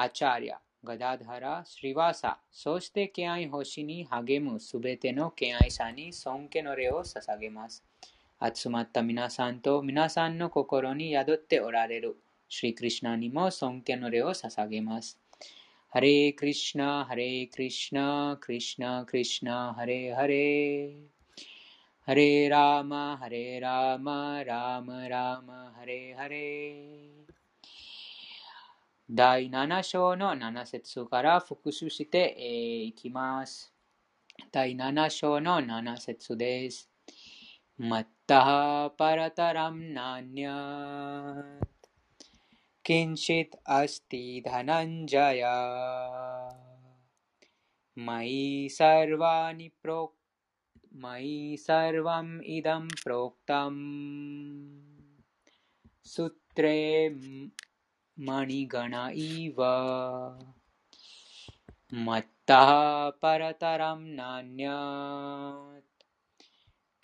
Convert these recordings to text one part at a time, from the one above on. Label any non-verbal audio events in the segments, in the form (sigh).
アチャリア、ガダダラ、スリワサ、そして敬愛星に励むすべての敬愛者に尊敬の礼を捧げます。集まった皆さんと皆さんの心に宿っておられる、シリクリシナにも尊敬の礼を捧げます。ハレクリシナ、ハレクリシナ、クリシナ、クリシナ、ハレハレ。ハレラーマ、ハレラーマ、ラーマ、ラーマ、ハレハレ。第7章の7節から復習していきます。第7章の7節です。मत्तः परतरं नान्यत् किञ्चिदस्ति धनञ्जय मयि सर्वमिदं प्रो मयि सर्वमिदं प्रोतंスムमणिगण इव मत्तः परतरं नान्यत्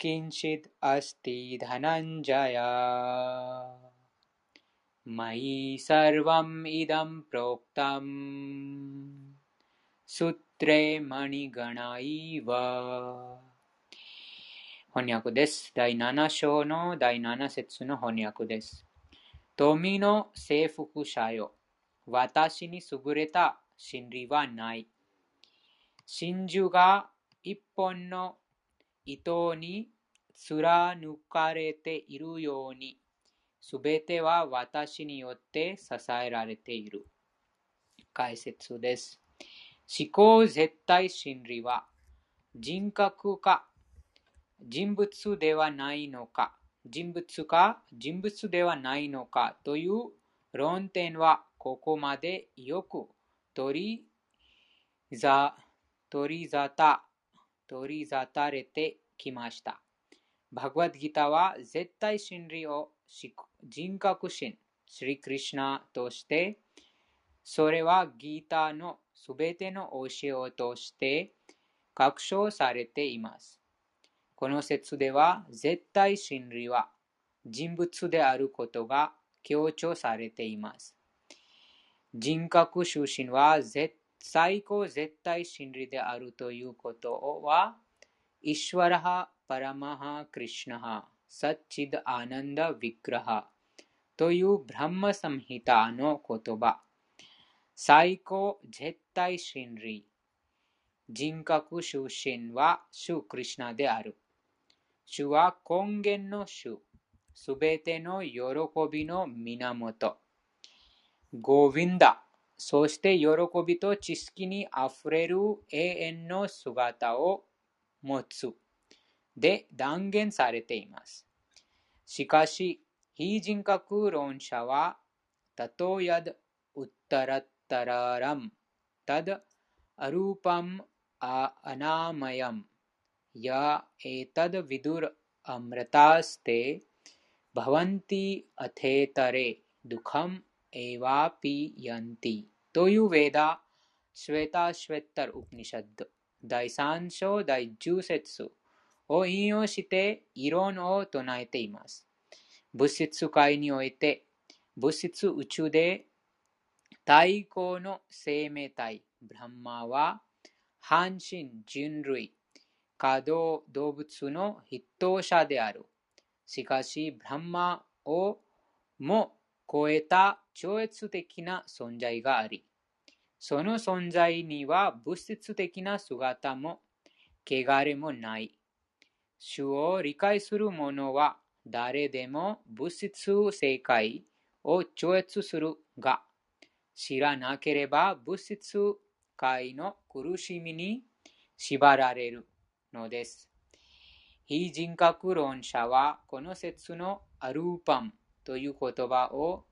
किञ्चित् अस्ति धनञ्जय मयि सर्वम् इदं प्रोक्तम् सूत्रे मणिगण इव 翻訳です。第7章の第7節の翻訳です。 富の征服者よ。私に優れた真理はない。真珠が一本の糸に貫かれているように、すべては私によって支えられている。解説です。思考絶対真理は人格か人物ではないのか人物か人物ではないのかという論点はここまでよく取りざ取り沙汰取り沙汰れてきました。バグワッドギターは絶対真理を人格心、スリクリシナとして、それはギターのすべての教えを通して確証されています。この説では、絶対真理は人物であることが強調されています。人格出身は最高絶対真理であるということは、イシュワラハ・パラマハ・クリシナハ・サッチド・アナンダ・ヴィクラハというブラマサムヒタの言葉。最高絶対真理。人格出身は主クリシナである。主は根源の主。すべての喜びの源。ゴヴィンダ。そして喜びと知識にあふれる永遠の姿を持つ。で断言されています。しかし、非人格論者は、たとやウッタラッタララム、ただ、アルーパムアナマヤム。या एतद्विदुरमृतास्ते भवन्ति अथेतरे दुःखम् एवापीयन्ति というウェダ、シュエタ・シュエッタル・ウプニシャッド第3章第10節を引用して異論を唱えています。物質界において物質宇宙で太鼓の生命体ブランマは半身人類 可動動物の筆頭者である。しかし、ブランマをも超えた超越的な存在があり、その存在には物質的な姿も汚れもない。主を理解する者は誰でも物質世界を超越するが、知らなければ物質界の苦しみに縛られる。のです。非人格論者はこの説のアルーパムという言葉を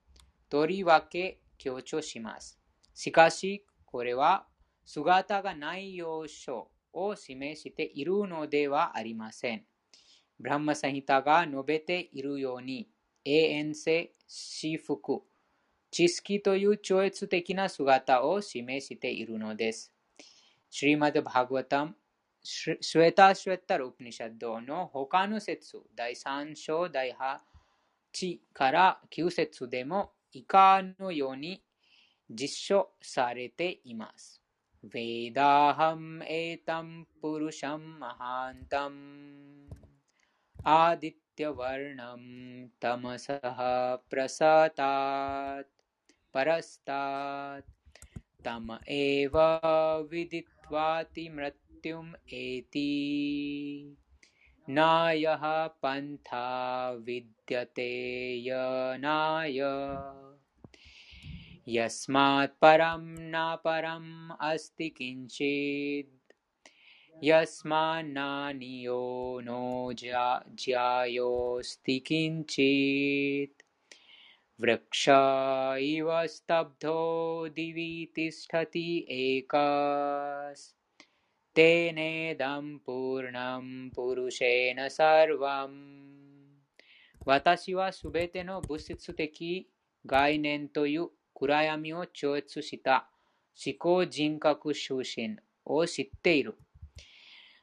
とりわけ強調します。しかし、これは姿がない要素を示しているのではありません。ブランマサヒタが述べているように、永遠性、私服、知識という超越的な姿を示しているのです。シリマド・バグワタムシュエタ・シュエッタル・ウプニシャッドの他の説、第3章第8から9節でも以下のように 実証されています。वेदाहम् एतं पुरुषं महान्तम् आदित्यवर्णं तमसः प्रसतात् परस्तात् तम एव विदित्वाति मृत्युम् एति। नायः पन्था विद्यते यनाय यस्मात् परं न परम् अस्ति किञ्चित् यस्मान्नानियो नो ज्यायोऽस्ति किञ्चित् वृक्ष इव स्तब्धो दिवि तिष्ठति एकस् तेनेदं पूर्णं पुरुषेण सर्वम् 私はすべての物質的概念という暗闇を超越した思考人格出身を知っている。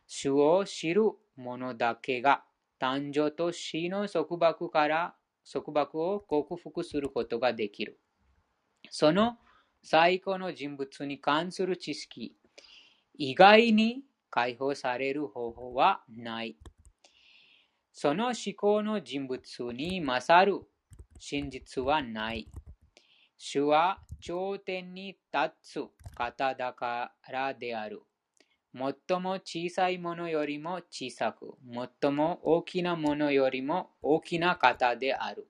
主を知る者だけが誕生と死の束縛から 束縛を克服することができる。その最高の人物に関する知識以外に解放される方法はない。その思考の人物に勝る真実はない。主は頂点に立つ方だからである。最も小さいものよりも小さく、最も大きなものよりも大きな方である。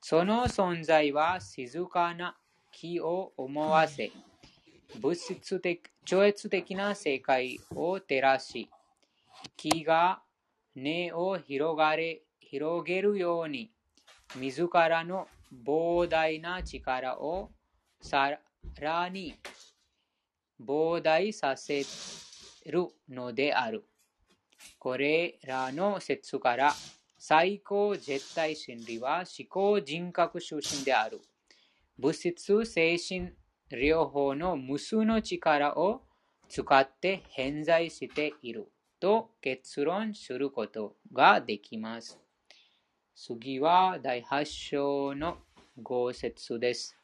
その存在は静かな木を思わせ、物質的、超越的な世界を照らし、木が根を広がれ広げるように、自らの膨大な力をさらに膨大させるのである。これらの説から最高絶対真理は思考人格出身である。物質精神両方の無数の力を使って偏在していると結論することができます。次は第8章の5節です。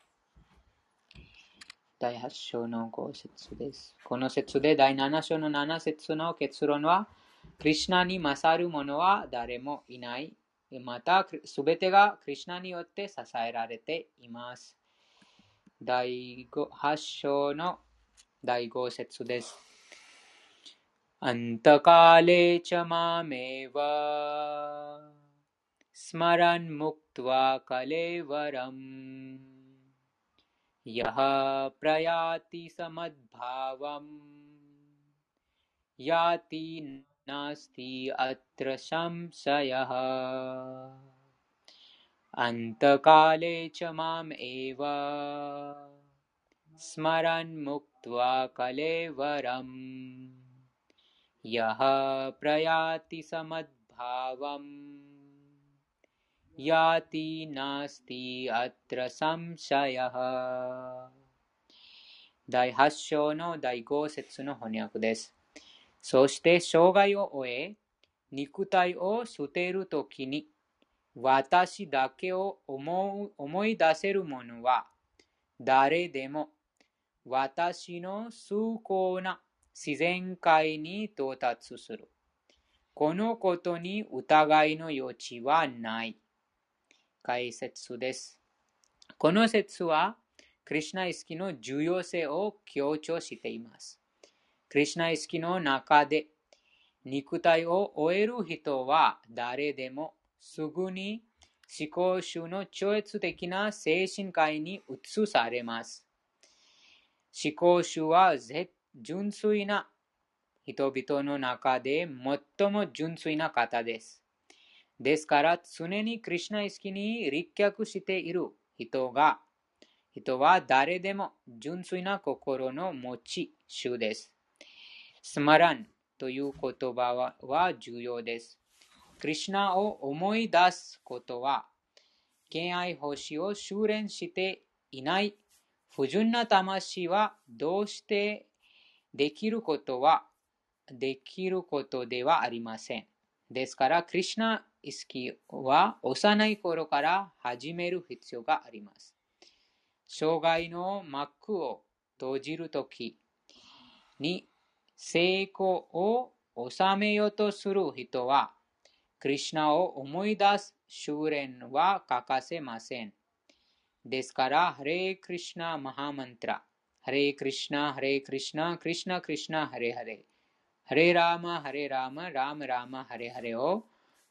第8章の5節です。この節で第7章の7節の結論は、クリュナに勝る者は誰もいない。また、すべてがクリュナによって支えられています。第8章の第5節です。अन्तकाले च मामेव स्मरन्मुक्त्वा कलेवरम् यः प्रयाति समद्भावम् याति नास्ति अत्र संशयः। अन्तकाले च माम् एव स्मरन्मुक्त्वा कलेवरम्। यः प्रयाति समद्भावम् याति नास्ति अत्र संशयः 第8章の第5節の翻訳です。そして生涯を終え、肉体を捨てるときに、私だけを思思い出せる者は、誰でも私の崇高な自然界に到達する。このことに疑いの余地はない。 解説です。この説は、クリュナ意識の重要性を強調しています。クリュナ意識の中で、肉体を終える人は誰でもすぐに思考集の超越的な精神界に移されます。思考集は純粋な人々の中で最も純粋な方です。ですから、常にクリュナ意識に立脚している人が、人は誰でも純粋な心の持ち主です。スマランという言葉は重要です。クリュナを思い出すことは、敬愛星を修練していない不純な魂はどうしてできることはできることではありません。ですから、クリュナ意識は幼い頃から始める必要があります。障害の幕を閉じるときに成功を収めようとする人は、クリシナを思い出す修練は欠かせません。ですから、ハレークリシナマハマントラ、ハレークリシナ、ハレークリシナ、クリシナクリシナ、ハレハレ、ハレラーマ、ハレラーマ、ラーマラーマ、ハレハレを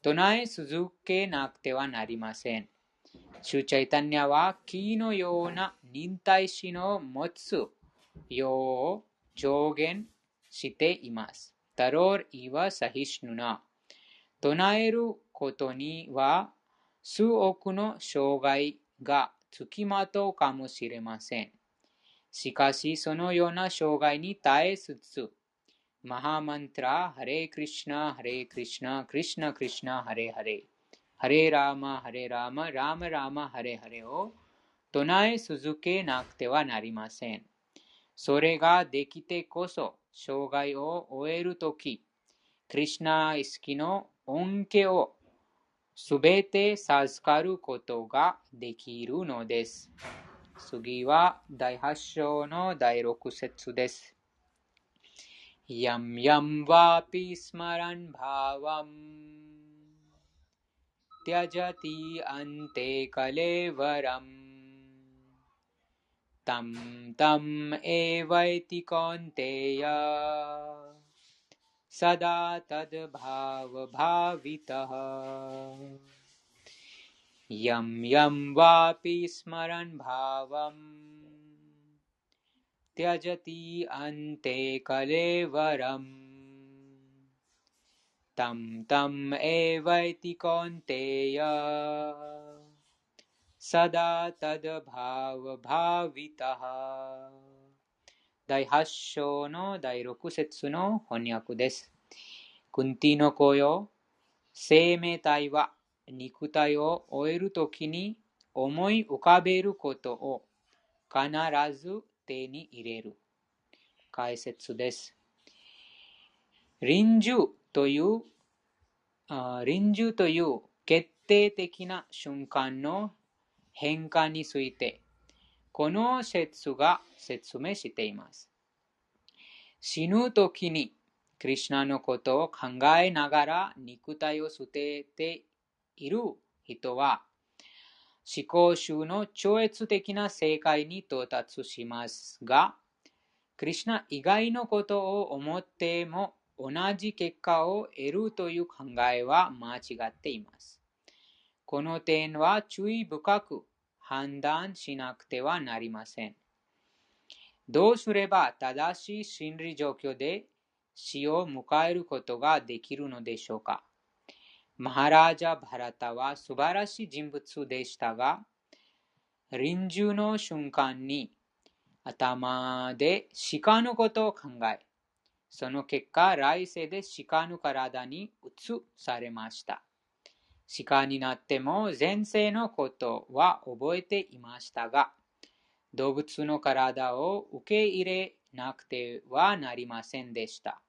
唱え続けなくてはなりません。主チャイタニアは木のような忍耐心を持つよう上限しています。タローイワサヒシヌナ。唱えることには数億の障害がつきまとうかもしれません。しかし、そのような障害に耐えつつ、マハマントラ、ハレクリシナ、ハレクリシナ、クリシナクリシナ、ハレハレ、ハレラーマ、ハレラーマ、ラーマラーマ、ハレハレを唱え続けなくてはなりません。それができてこそ、障害を終えるとき、クリシナ意識の恩恵をすべて授かることができるのです。次は第8章の第6節です。यं यं वापि स्मरन् भावम्। त्यजति अन्ते कलेवरम्। तं तम् एवैति कौन्तेय। सदा तद्भावभावितः। यं यं वापि स्मरन् भावम् त्यजति अन्ते कलेवरम् तं तम् एवैति कौन्तेय सदा तद्भावभावितः 第8章の第6節の翻訳です。クンティの子よ、生命体は肉体を終えるときに思い浮かべることを必ず 手に入れる。解説です。臨終という臨終という決定的な瞬間の変化について、この説が説明しています。死ぬ時に、クリュナのことを考えながら肉体を捨てている人は、思考集の超越的な正解に到達しますが、クリュナ以外のことを思っても同じ結果を得るという考えは間違っています。この点は注意深く判断しなくてはなりません。どうすれば正しい心理状況で死を迎えることができるのでしょうか？マハラジャ・バラタは素晴らしい人物でしたが、臨終の瞬間に頭で鹿のことを考え、その結果、来世で鹿の体に移されました。鹿になっても前世のことは覚えていましたが、動物の体を受け入れなくてはなりませんでした。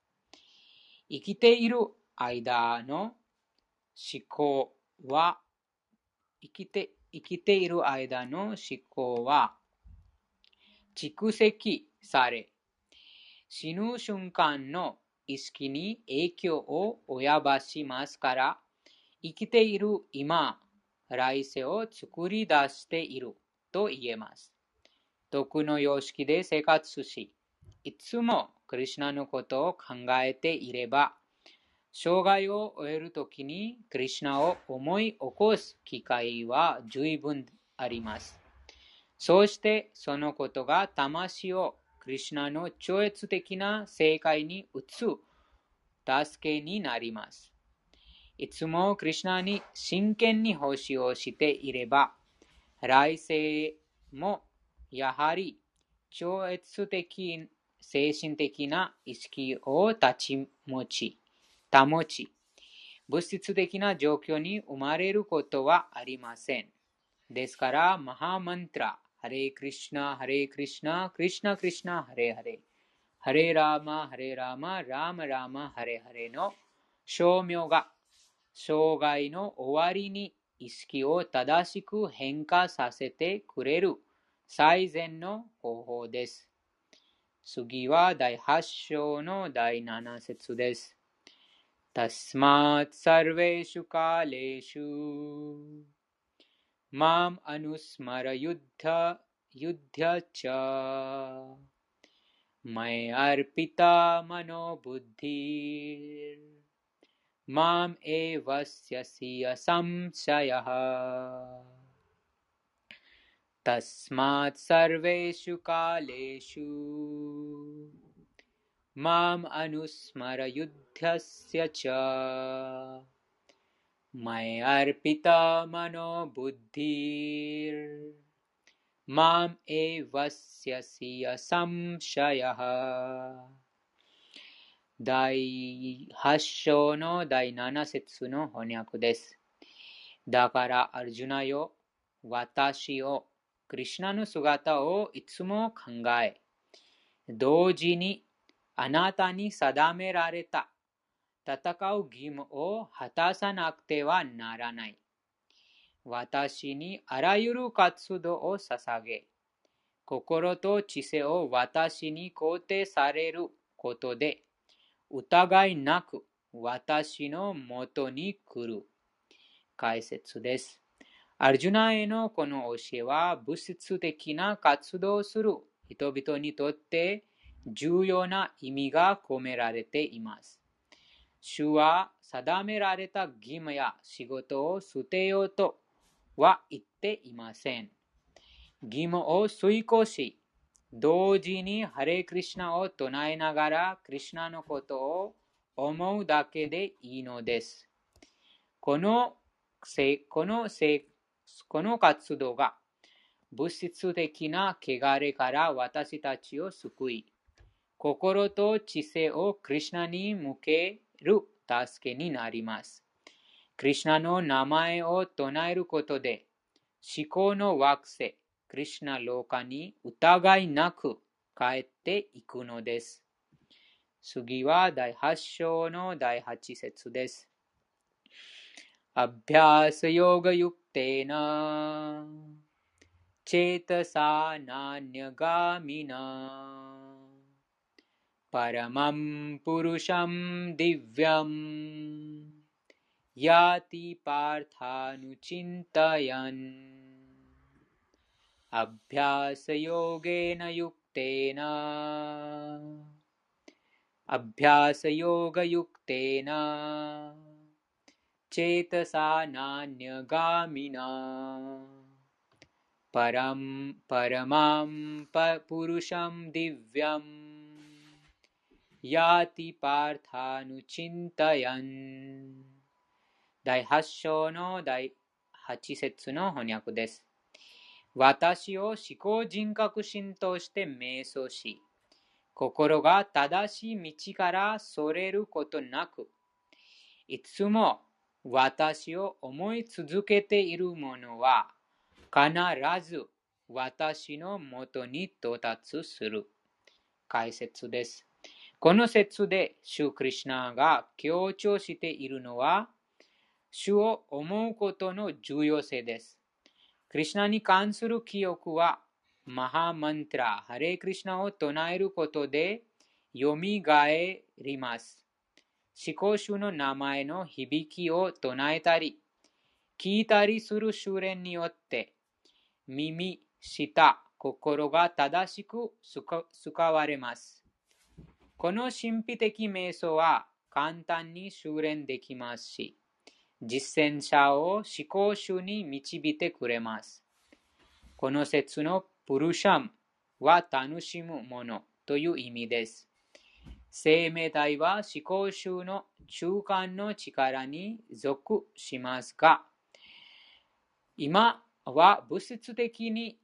生きている間の思考は、生きて生きている間の思考は蓄積され、死ぬ瞬間の意識に影響を及ばしますから、生きている今、来世を作り出していると言えます。徳の様式で生活し、いつもクリュナのことを考えていれば、障害を終えるときにクリュナを思い起こす機会は十分あります。そうしてそのことが魂をクリュナの超越的な正解に移す助けになります。いつもクリュナに真剣に奉仕をしていれば、来世もやはり超越的精神的な意識を立ち持ち、保ち、物質的な状況に生まれることはありません。ですから、マハマントラ、ハレクリシナ、ハレクリシナ、クリシナクリシナ、ハレハレ、ハレラーマ、ハレラーマ、ラーマラーマ、ハレハレの証明が、障害の終わりに意識を正しく変化させてくれる最善の方法です。次は第8章の第7節です。तस्मात् सर्वेषु कालेषु। माम् अनुस्मरयुद्ध युद्ध च। मय अर्पिता मनोबुद्धिर्माम् एवस्यसि असंशयः तस्मात् सर्वेषु कालेषु। माम् अनुस्मरयुद्धस्य च मय्यर्पिता मनो बुद्धिर्माम् एवस्यसि असंशयः 第8章の第7節の翻訳です。だから、アルジュナよ、私を、クリシナの姿をいつも考え、同時にあなたに定められた 戦う義務を果たさなくてはならない。私にあらゆる活動を捧げ、心と知性を私に肯定されることで、疑いなく私のもとに来る。解説です。アルジュナへのこの教えは物質的な活動をする人々にとって重要な意味が込められています。主は定められた義務や仕事を捨てようとは言っていません。義務を遂行し、同時にハレクリシナを唱えながらクリシナのことを思うだけでいいのです。このこのこの活動が物質的な汚れから私たちを救い、心と知性をクリュナに向ける助けになります。クリュナの名前を唱えることで、思考の惑星、クリュナローカに疑いなく帰っていくのです。次は第8章の第8節です。अभ्यासयोगयुक्तेन चेतसा नान्यगामिना परमं पुरुषं दिव्यम्। याति पार्थानुचिन्तयन्। अभ्यासयोगेन युक्तेन। अभ्यासयोगयुक्तेन। चेतसा नान्यगामिना। परं परमां पुरुषं दिव्यम् याति पार्थानुचिन्तयन् 第8章の第8節の翻訳です。私を思考人格心として瞑想し、心が正しい道からそれることなく、いつも私を思い続けている者は必ず私のもとに到達する。解説です。 この説で、シュークリシナが強調しているのは、主を思うことの重要性です。クリシナに関する記憶は、マハマントラ、ハレクリシナを唱えることで、よみがえります。思考主の名前の響きを唱えたり、聞いたりする修練によって、耳、舌、心が正しく使われます。この神秘的瞑想は簡単に修練できますし、実践者を思考主に導いてくれます。この説のプルシャムは楽しむものという意味です。生命体は思考集の中間の力に属しますが、今は物質的に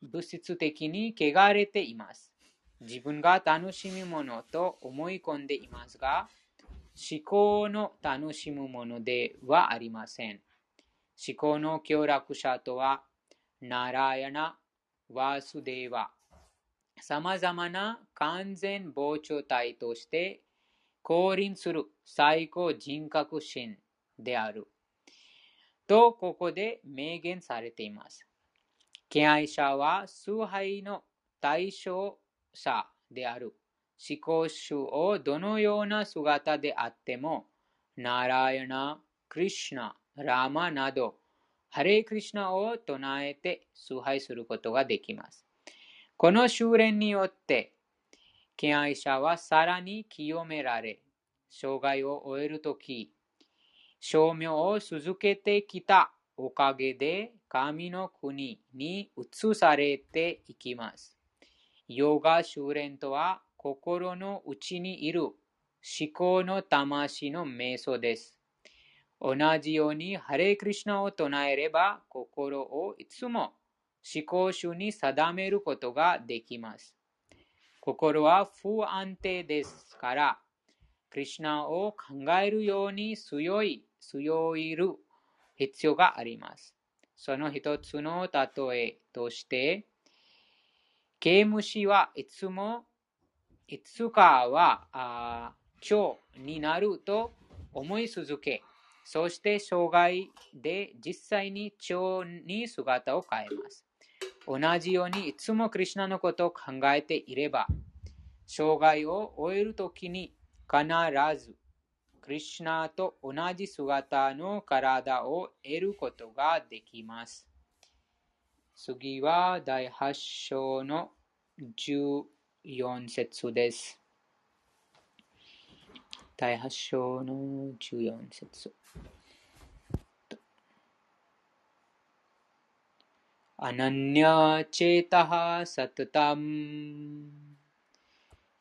物質的に汚れています。自分が楽しむものと思い込んでいますが、思考の楽しむものではありません。思考の協力者とは、ナラヤナ、ワースデーワ、様々な完全膨張体として降臨する最高人格心である。と、ここで明言されています。敬愛者は崇拝の対象者である。思考主をどのような姿であっても、ナラヤナ、クリシナ、ラマなど、ハレイクリシナを唱えて崇拝することができます。この修練によって、敬愛者はさらに清められ、生涯を終えるとき、称名を続けてきたおかげで神の国に移されていきます。ヨガ修練とは心の内にいる思考の魂の瞑想です。同じようにハレイクリシナを唱えれば心をいつも思考主に定めることができます。心は不安定ですから、クリシナを考えるように強い、強いる必要があります。その一つの例えとして、刑務士はいつも、いつかはあ蝶になると思い続け、そして生涯で実際に蝶に姿を変えます。同じようにいつもクリュナのことを考えていれば、生涯を終えるときに必ずクリュナと同じ姿の体を得ることができます。次は第8章の14節です。第8章の14節。अनन्यचेतः सततं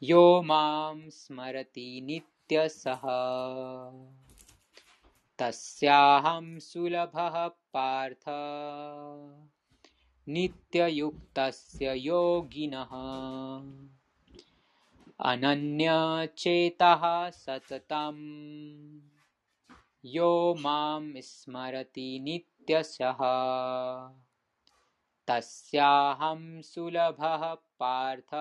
यो मां स्मरति नित्यसः तस्याहं सुलभः पार्थ नित्ययुक्तस्य योगिनः। अनन्यचेतः सततम्। यो माँ स्मरति नित्यशः। तस्याहं सुलभः पार्थ।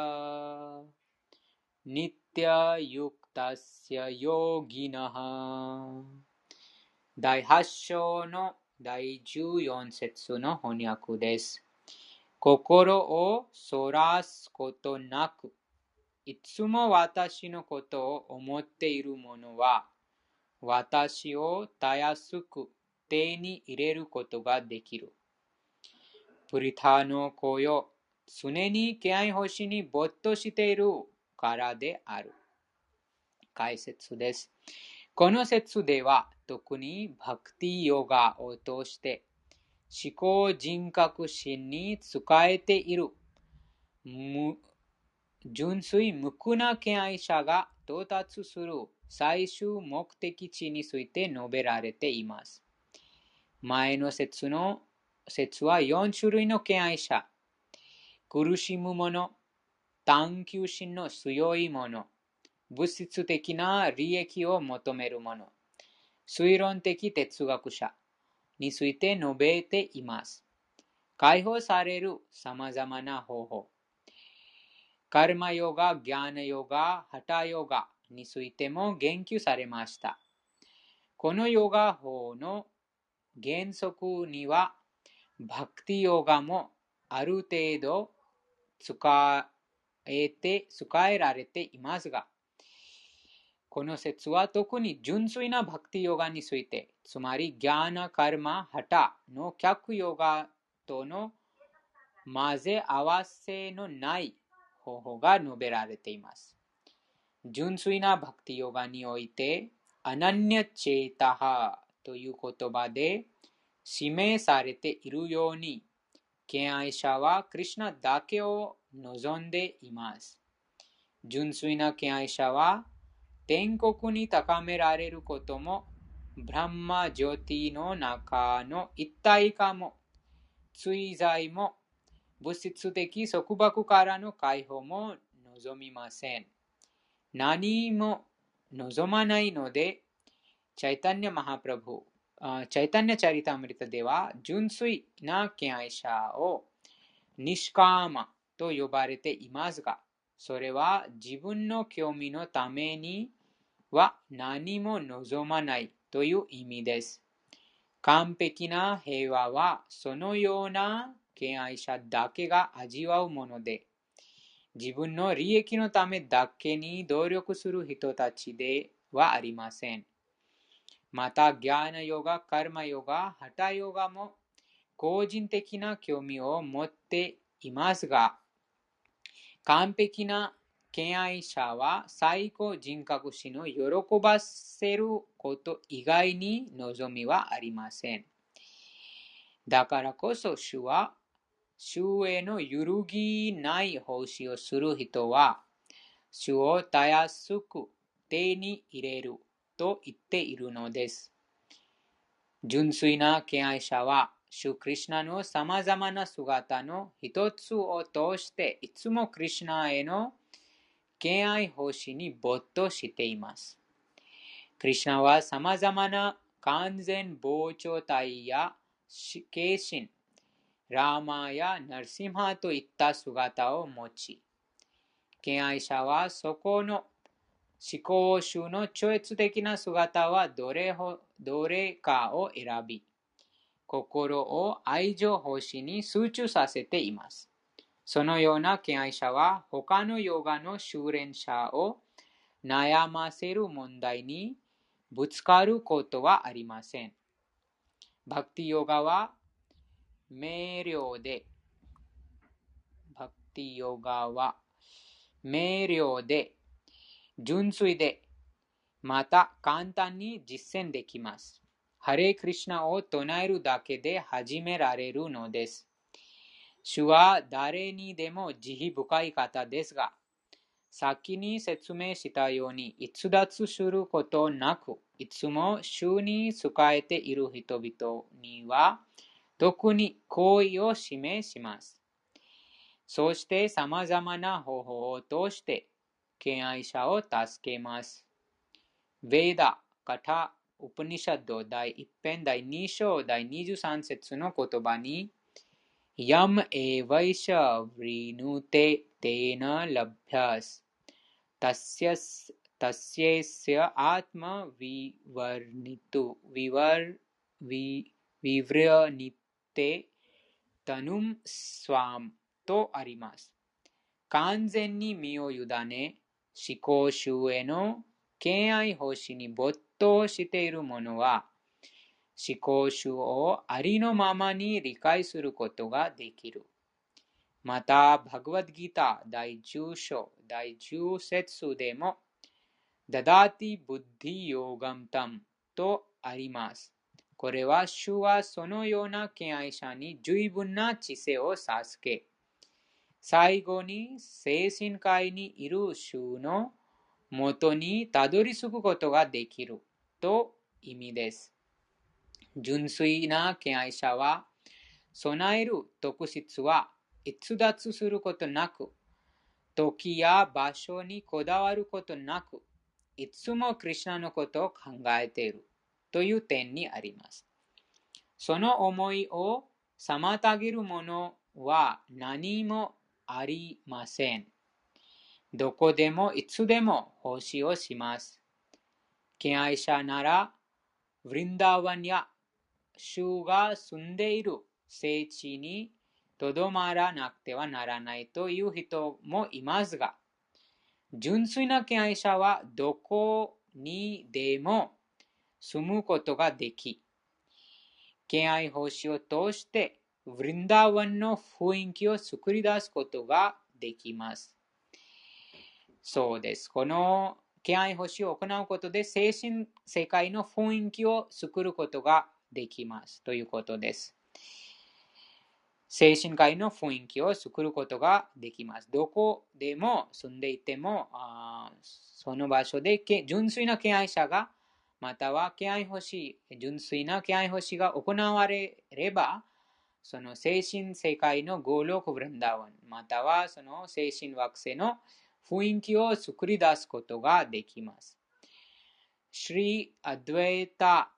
नित्ययुक्तस्य योगिनः। Dai Hasho no नो Juyon 心をそらすことなく、いつも私のことを思っている者は、私をたやすく手に入れることができる。プリタの子よ、常に気合星に没頭しているからである。解説です。この説では、特にバクティヨガを通して思考人格心に使えている純粋無垢な敬愛者が到達する最終目的地について述べられています。前の説の説は4種類の敬愛者。苦しむ者、探求心の強い者、物質的な利益を求める者、推論的哲学者について述べています。解放される様々な方法。カルマヨガ、ギャーナヨガ、ハタヨガについても言及されました。このヨガ法の原則には、バクティヨガもある程度使えて、使えられていますが、この説は特に純粋なバクティヨガについて、つまりギャーナ、カルマ、ハタの客ヨガとの混ぜ合わせのない方法が述べられています。純粋なバクティヨガにおいて、アナニャチェータハという言葉で指名されているように、敬愛者はクリュナだけを望んでいます。純粋な敬愛者は天国に高められることも、ブランマ・ジョティの中の一体化も、追罪も、物質的束縛からの解放も望みません。何も望まないので、チャイタニャ・マハプラブ、チャイタニャ・チャリタムリタでは、純粋な敬愛者をニシカーマと呼ばれていますが、それは自分の興味のためには何も望まないという意味です。完璧な平和はそのような敬愛者だけが味わうもので、自分の利益のためだけに努力する人たちではありません。また、ギャーナヨガ、カルマヨガ、ハタヨガも個人的な興味を持っていますが、完璧な敬愛者は最高人格史の喜ばせること以外に望みはありません。だからこそ主は、主への揺るぎない奉仕をする人は、主をたやすく手に入れると言っているのです。純粋な敬愛者は、主クリシナの様々な姿の一つを通して、いつもクリシナへの敬愛奉仕に没頭しています。クリシナは様々な完全膨張体やケシン、ラーマやナルシマといった姿を持ち、敬愛者はそこの思考集の超越的な姿はどれどれかを選び、心を愛情奉仕に集中させています。そのような敬愛者は他のヨガの修練者を悩ませる問題にぶつかることはありません。バクティヨガは明瞭で、バクティヨガは明瞭で、純粋で、また簡単に実践できます。ハレークリシナを唱えるだけで始められるのです。主は誰にでも慈悲深い方ですが、先に説明したように逸脱することなく、いつも主に仕えている人々には、特に好意を示します。そして様々な方法を通して、敬愛者を助けます。ヴェーダ、カタ、ウプニシャッド第1編第2章第23節の言葉に、यम एवैष वृणुते तेन लभ्यस् तस्यस्य आत्मविवर्णितु विवर् विव्रणिते तनुम स्वाम とあります。完全に身を委ね、思考集への敬愛奉仕に没頭している者は、 思考集をありのままに理解することができる。また、バグワッドギター第10章第10節でも、ददामि बुद्धियोगं तं とあります。これは主はそのような敬愛者に十分な知性を授け、最後に精神界にいる主のもとにたどり着くことができると意味です。純粋な敬愛者は、備える特質は逸脱することなく、時や場所にこだわることなく、いつもクリュナのことを考えているという点にあります。その思いを妨げるものは何もありません。どこでもいつでも奉仕をします。敬愛者なら、ヴリンダーワンや主が住んでいる聖地にとどまらなくてはならないという人もいますが、純粋な敬愛者はどこにでも住むことができ、敬愛奉仕を通してヴリンダーワンの雰囲気を作り出すことができます。そうです。この敬愛奉仕を行うことで精神世界の雰囲気を作ることができますということです。精神科医の雰囲気を作ることができます。どこでも住んでいても、あその場所で純粋な敬愛者が、または敬愛欲しい、純粋な敬愛欲しが行われれば、その精神世界のゴーロクブランダワン、またはその精神惑星の雰囲気を作り出すことができます。シリ・アドゥエタがシリチャイタ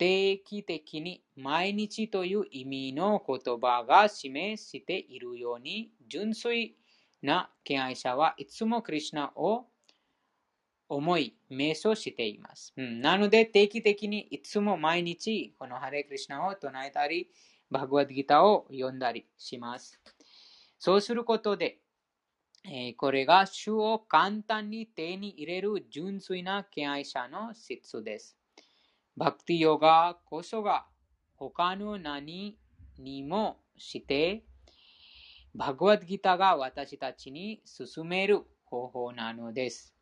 定期的に毎日という意味の言葉が示しているように、純粋な敬愛者はいつもクリュナを思い、瞑想しています。うん、なので、定期的にいつも毎日、このハレクリシナを唱えたり、バグワッドギターを読んだりします。そうすることで、えー、これが主を簡単に手に入れる純粋な敬愛者の質です。バクティヨガこそが他の何にもして、バグワッドギターが私たちに進める方法なのです。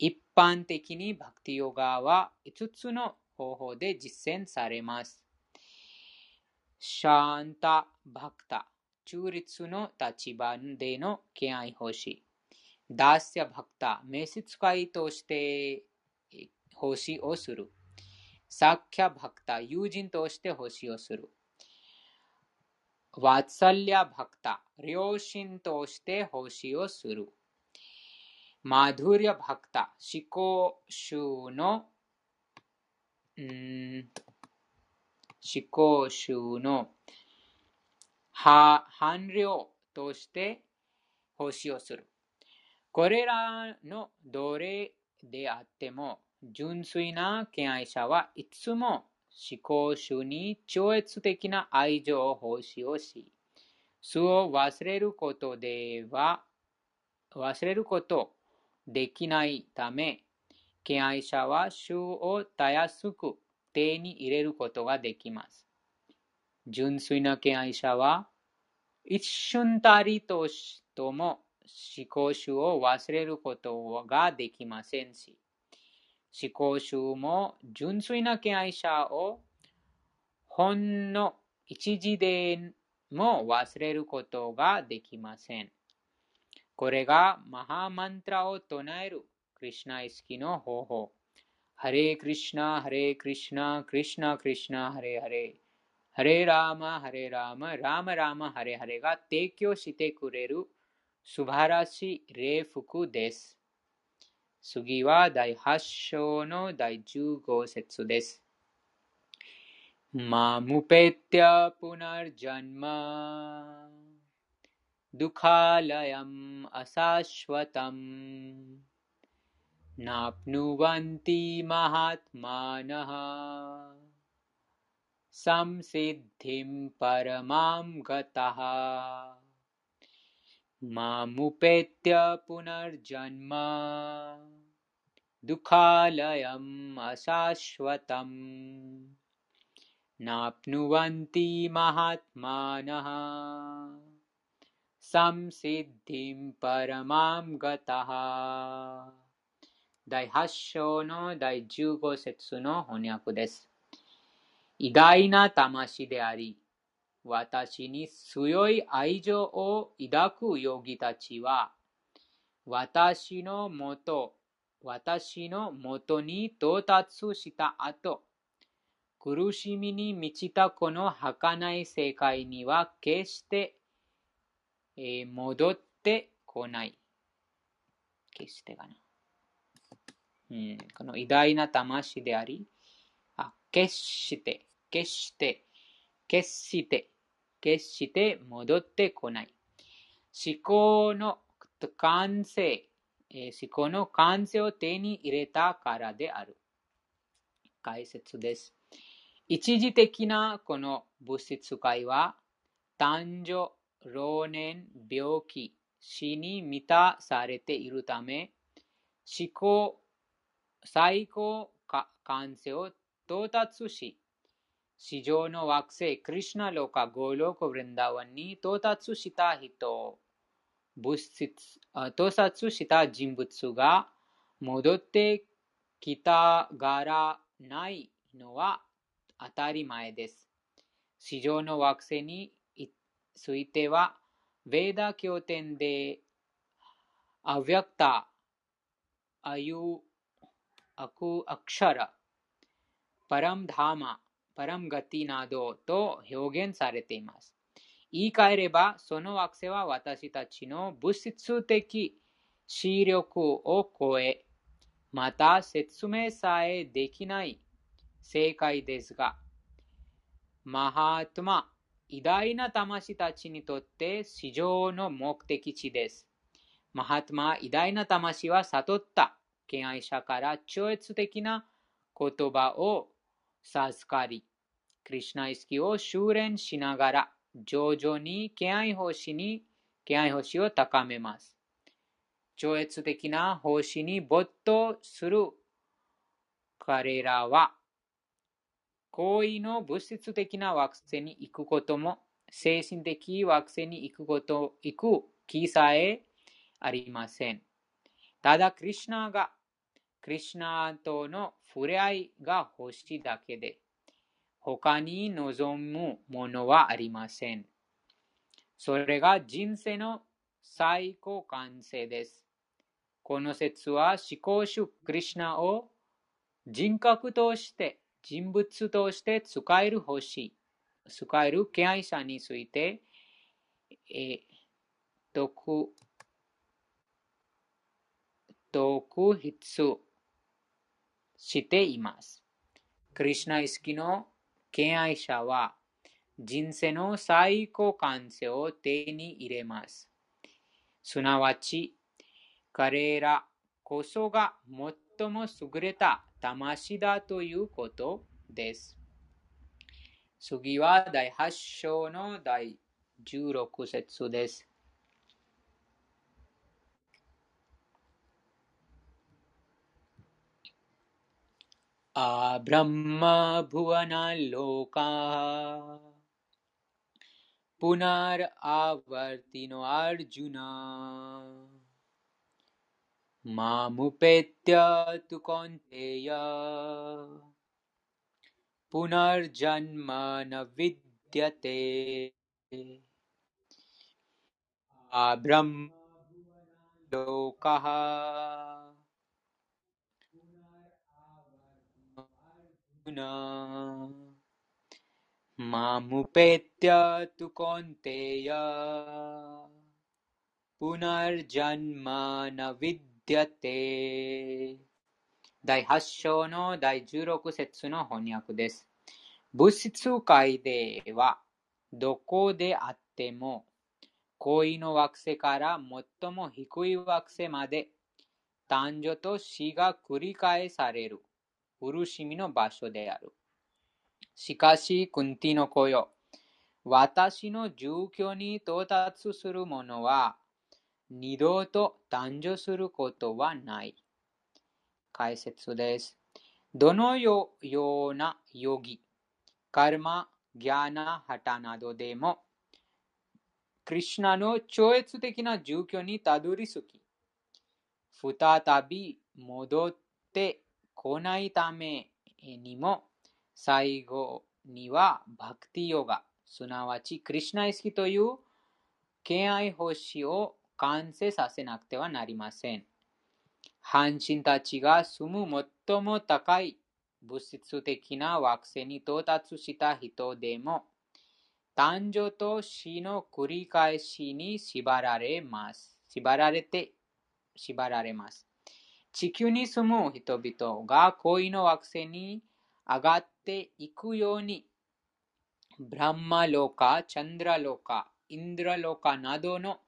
一般的にバクティヨガは5つの方法で実践されます。シャンタ・バクタ、中立の立場での敬愛奉仕。ダーシャ・バクタ、召使いとして奉仕をする。サッキャ・バクタ、友人として奉仕をする。ワツサリア・バクタ、両親として奉仕をする。マドゥリア・バクタ、思考集の、ん思考集のは伴侶として奉仕をする。これらのどれであっても、純粋な敬愛者はいつも思考集に超越的な愛情を奉仕をし、素を忘れることでは、忘れることできないため、敬愛者は主をたやすく手に入れることができます。純粋な敬愛者は、一瞬たりととも思考主を忘れることができませんし、思考主も純粋な敬愛者をほんの一時でも忘れることができません。これがマハマントラを唱えるクリシナ意識の方法。ハレクリシナ、ハレクリシナ、クリシナ、クリシナ、ハレハレ。ハレラーマ、ハレラーマ、ラーマラーマ、ハレハレが提供してくれる素晴らしい礼服です。次は第8章の第15節です。マムペティアプナルジャンマ दुःखालयम् अशाश्वतम् नाप्नुवन्ति महात्मानः संसिद्धिं परमां गतः मामुपेत्य पुनर्जन्म। दुःखालयम् अशाश्वतम्। नाप्नुवन्ति महात्मानः। संसिद्धिं परमां गतः। दैहस्यो नो दैज्युगो सत्सुनो होन्याकुदे इदायिना तमसि दे आदि 私に強い愛情を抱くヨギたちは、私のもと、私のもとに到達した後、苦しみに満ちたこの儚い世界には決してえー、戻ってこない。決してかな。うん、この偉大な魂であり、あ決して、決して、決して、決して戻ってこない。思考の完成、え、思考の完成を手に入れたからである。解説です。一時的なこの物質界は、誕生、老年、病気、死に満たされているため、思考、最高完成を到達し、地上の惑星、クリシナロカ、ゴロコ、ブリンダワンに到達した人、物質、到達した人物が戻ってきたがらないのは当たり前です。地上の惑星については、ヴェーダ経典で、アヴィアクタ、アユ、アク、アクシャラ、パラムダーマ、パラムガティなどと表現されています。言い換えれば、その惑星は私たちの物質的視力を超え、また説明さえできない正解ですが、マハートマ、偉大な魂たちにとって市場の目的地です。マハトマ、偉大な魂は悟った敬愛者から超越的な言葉を授かり、クリュナ意識を修練しながら、徐々に敬愛星に、敬愛星を高めます。超越的な星に没頭する彼らは、行為の物質的な惑星に行くことも、精神的惑星に行くこと、行く気さえありません。ただ、クリュナが、クリュナとの触れ合いが欲しいだけで、他に望むものはありません。それが人生の最高完成です。この説は思考主クリュナを人格として人物として使える星、使える敬愛者について、え独独筆しています。クリュナ意識の敬愛者は人生の最高完成を手に入れます。すなわち、彼らこそが最も優れた魂だということです。次は第8章の第16節です。आ ब्रह्म भुवनाल्लोकाः पुनरावर्तिनो अर्जुन। मामुपेत्य तु कौन्तेय। पुनर्जन्म न विद्यते। आ लोकः। मामुपेत्य तु कौन्तेय पुनर्जन्म न विद्यते 第8章の第16節の翻訳です。物質界では、どこであっても、恋の惑星から最も低い惑星まで、誕生と死が繰り返される。 苦しみの場所である。しかし、クンティの子よ。私の住居に到達する者は、二度と誕生することはない。解説です。どのようなヨギ、カルマ、ギャーナ、ハタなどでも、クリュナの超越的な住居にたどり着き、再び戻って来ないためにも、最後にはバクティヨガ、すなわちクリシナイスキという敬愛星を完成させなくてはなりません。半身たちが住む最も高い物質的な惑星に到達した人でも、誕生と死の繰り返しに縛られます。縛られて、縛られます。地球に住む人々が恋の惑星に上がっていくように、ブランマロカ、チャンドラロカ、インドラロカなどの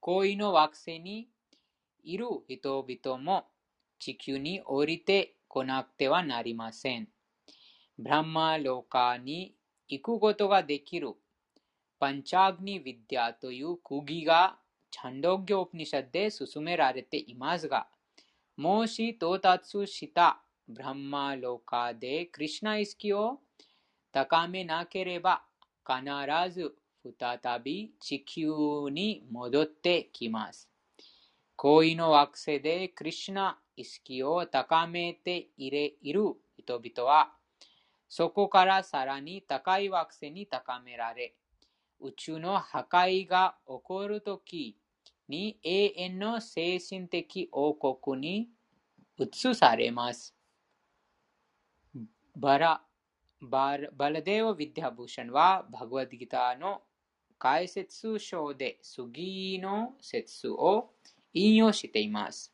恋の惑星にいる人々も地球に降りてこなくてはなりません。ブランマロカに行くことができるパンチャグニ・ヴィディアという釘がチャンドギョープニシャで進められていますが、もし到達したブランマロカでクリシナ意識を高めなければ必ず再び地球に戻ってきます。恋の惑星でクリシナ意識を高めている人々はそこからさらに高い惑星に高められ宇宙の破壊が起こるときに永遠の精神的王国に移されます。バラバラデーヴ・ィディア・ブーシャンはバグワディギターの解説書で次の説を引用しています。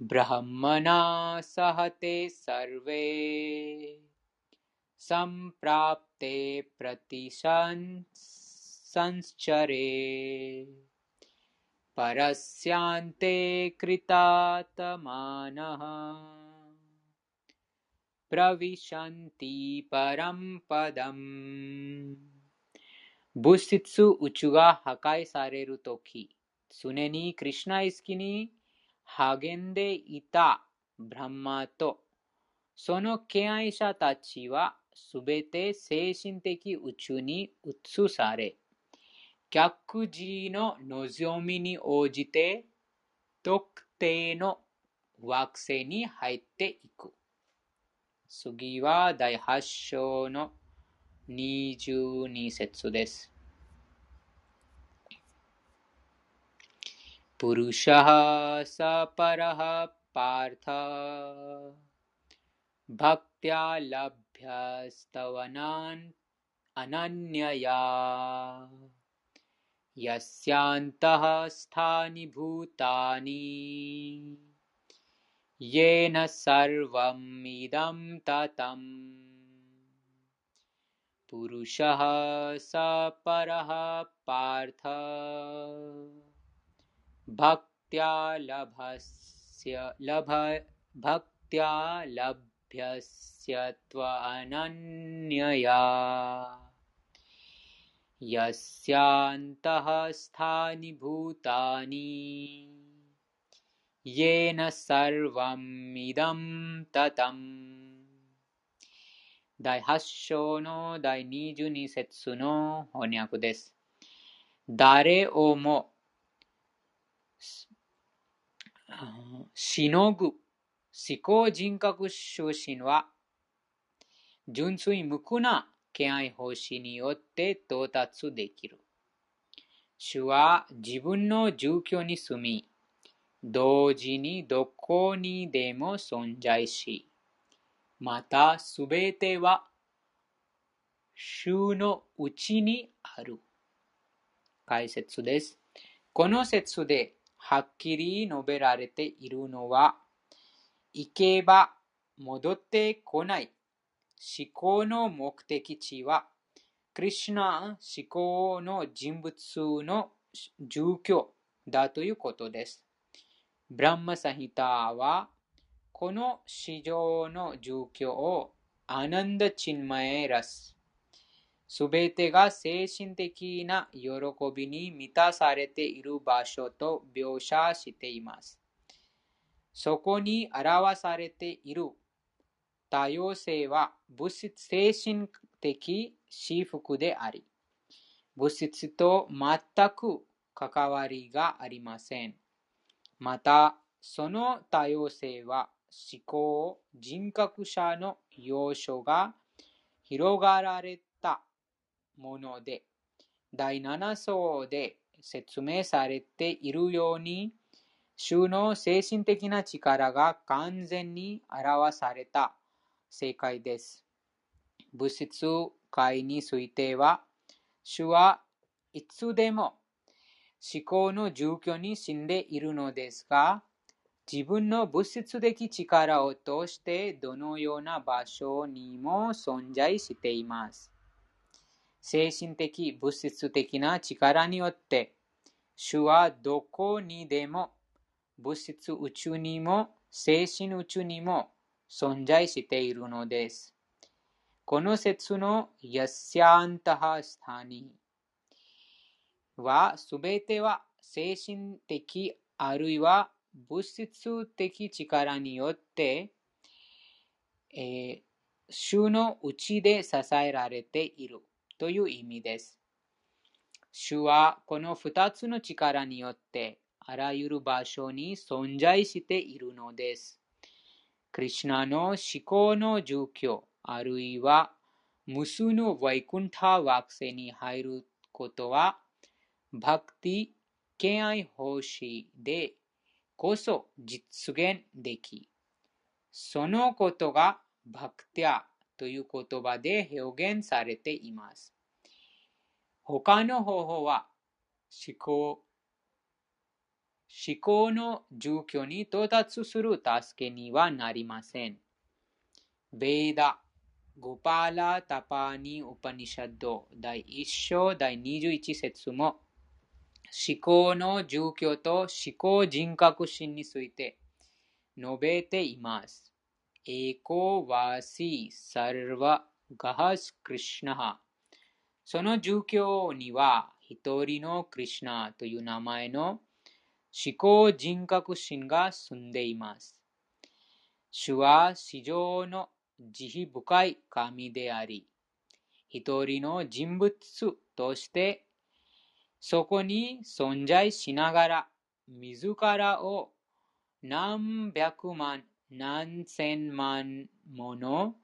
ブラハマナサハテサルベサンプラプテプラティシャンス チャレパラスヤンテクリタタマナハ प्रविशन्ति परं पदम् 物質宇宙が破壊されるとき、常にクリュナ意識に励んでいたブランマと、その敬愛者たちはすべて精神的宇宙に移され、 客人の望みに応じて特定の惑星に入っていく。次は第8章の22節です。プルシャハサパラハパータバクティアラブヤスタワナンアナニャヤ यस्यान्तः स्थानि भूतानि। येन सर्वमिदं ततम्। पुरुषः स परः पार्थ। भक्त्या लभस्य लभ भक्त्या लभ्यस्य त्वनन्यया यस्यान्तः स्थानि भूतानि येन सर्वमिदं ततम् 第8章の第22節の翻訳です。誰をもしのぐ思考人格出身は純粋無垢な 敬愛方針によって到達できる。主は自分の住居に住み、同時にどこにでも存在し、またすべては主のうちにある。解説です。この説ではっきり述べられているのは、行けば戻ってこない思考の目的地は、クリュナ思考の人物の住居だということです。ブランマサヒタは、この市場の住居をアナンダチンマエラス、すべてが精神的な喜びに満たされている場所と描写しています。そこに表されている多様性は物質精神的私服であり、物質と全く関わりがありません。また、その多様性は思考、人格者の要所が広がられたもので、第7章で説明されているように、主の精神的な力が完全に表された世界です。物質界については、主はいつでも思考の住居に死んでいるのですが、自分の物質的力を通してどのような場所にも存在しています。精神的、物質的な力によって、主はどこにでも、物質宇宙にも、精神宇宙にも存在しているのです。この説のヤスヤンタハスタニは、すべては精神的あるいは物質的力によって、えー、主のうちで支えられているという意味です。主はこの二つの力によってあらゆる場所に存在しているのです。クリシナの思考の住居、あるいは無数のワイクンタ惑星に入ることは、バクティ、敬愛奉仕でこそ実現でき、そのことがバクティアという言葉で表現されています。他の方法は思考、思考の住居に到達する助けにはなりません。ベーダ、ゴパーラ・タパーニ・ウパニシャッド第1章第21節も思考の住居と思考人格心について述べています。エコワシーサルワガハスクリシナハその住居には一人のクリシナという名前の思考人格心が住んでいます。主は史上の慈悲深い神であり、一人の人物としてそこに存在しながら、自らを何百万、何千万もの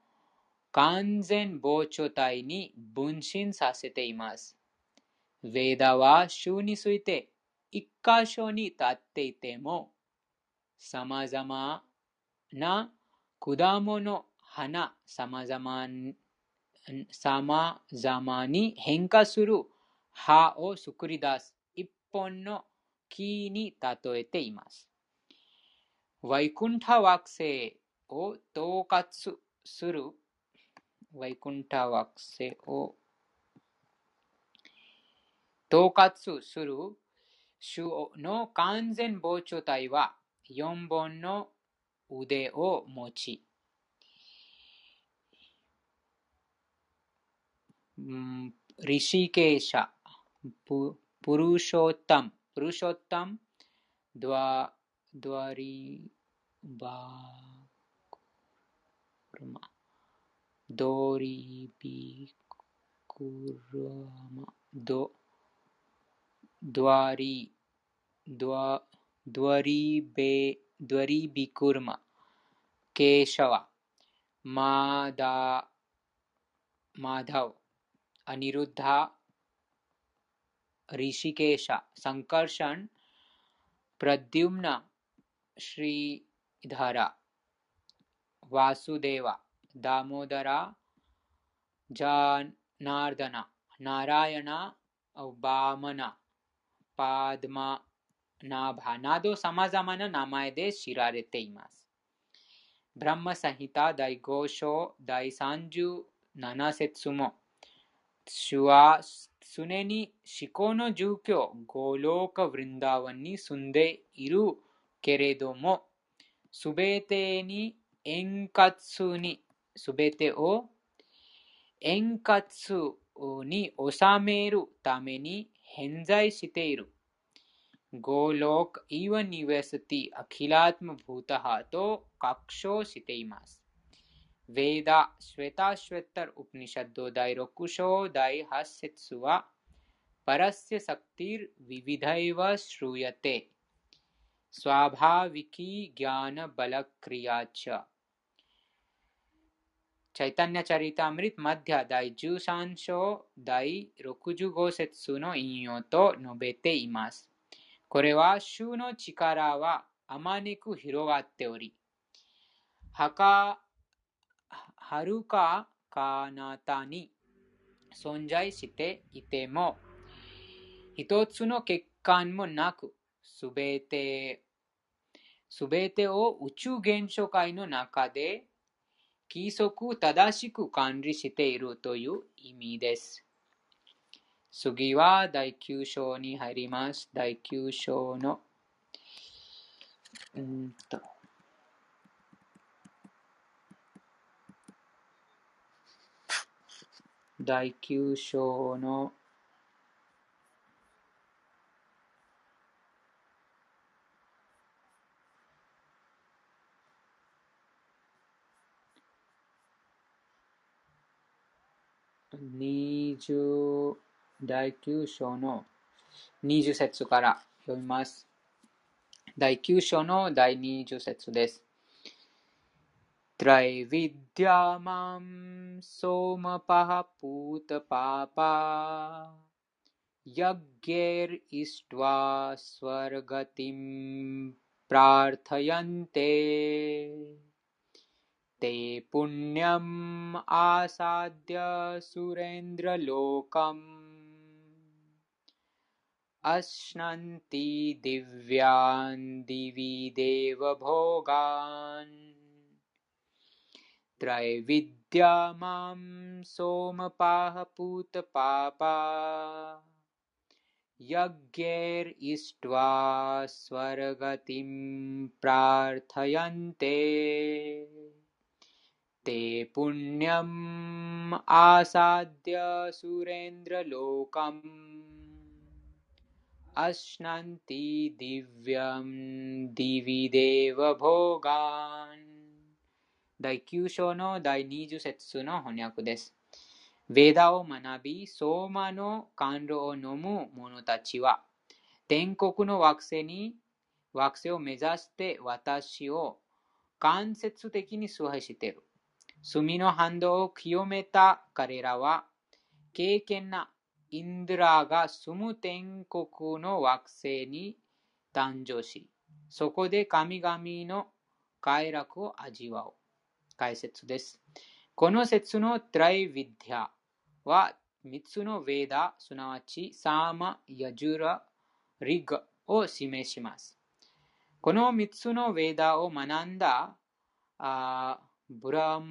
完全膨張体に分身させています。ヴェーダは主について一箇所に立っていても、様々な果物、花、様々様々に変化する葉を作り出す一本の木に例えています。ワイクンタ惑星を統括するワイクンタ惑星を統括する主の完全膨張体は4本の腕を持ち、リシケーシャ、プルショタム、プルショタム、ドワ、ドワリバクルマ、ドリビクルマ、ド、द्वारी द्वरीबिकुर्म केशव मादा माधव अनिरुद्धा ऋषिकेश संकर्षण प्रद्युम्न श्रीधर वासुदेव दामोदरा जनार्दन नारायण बामना パードマナーバなど様々な名前で知られています。ブラマサヒタ第5章第37節も、主は常に思考の住居、ゴローカ・ヴリンダーワンに住んでいるけれども、すべてに円滑に、すべてを円滑に収めるために හෙන්ජයි සිතේරු. ගෝලෝක් ඊව නිවසති අඛිලාත්ම භූතහාතෝ කක්ෂෝ සිතේමාස්. වේදා ශ්වේතාශ්වත්තර උපනිෂද්දෝ දෛරෝ කුෂෝ දෛ හස්සෙත්සුවා પરસ્ය શક્તિર વિવિધૈવ શ્રૂયતે સ્વાભાવિકી જ્ઞાન બલક્રિયા ચ チャイタニャチャリタムリッマディア第13章第65節の引用と述べています。これは主の力はあまねく広がっており、はか、はるか彼方に存在していても、一つの欠陥もなく、すべて、すべてを宇宙現象界の中で規則正しく管理しているという意味です。次は第9章に入ります。第9章の、うんと、第9章の20第9章の20節から読みます。第9章の第20節です。त्रैविद्यामां सोमपः पूतपापा यज्ञैरिष्ट्वा स्वर्गतिं प्रार्थयन्ते ते पुण्यम् आसाद्य सुरेन्द्रलोकम्। अश्नन्ति दिव्यान् दिवि देवभोगान्। त्रैविद्या मां सोमपाः पूतपापा यज्ञैरिष्ट्वा स्वर्गतिं प्रार्थयन्ते ते पुण्यम् आसाद्य सुरेन्द्रलोकम् अश्नन्ति दिव्यं दिवि देवभोगान् 第9章の第20節の翻訳です。ベーダを学び、相馬の甘露を飲む者たちは、天国の惑星に、惑星を目指して私を間接的に崇拝している。 墨の反動を清めた彼らは、敬虔なインドラが住む天国の惑星に誕生し、そこで神々の快楽を味わう。解説です。この説のトライヴィディアは3つのヴェーダ、すなわちサーマ、ヤジュラ、リグを示します。この3つのヴェーダを学んだあブラ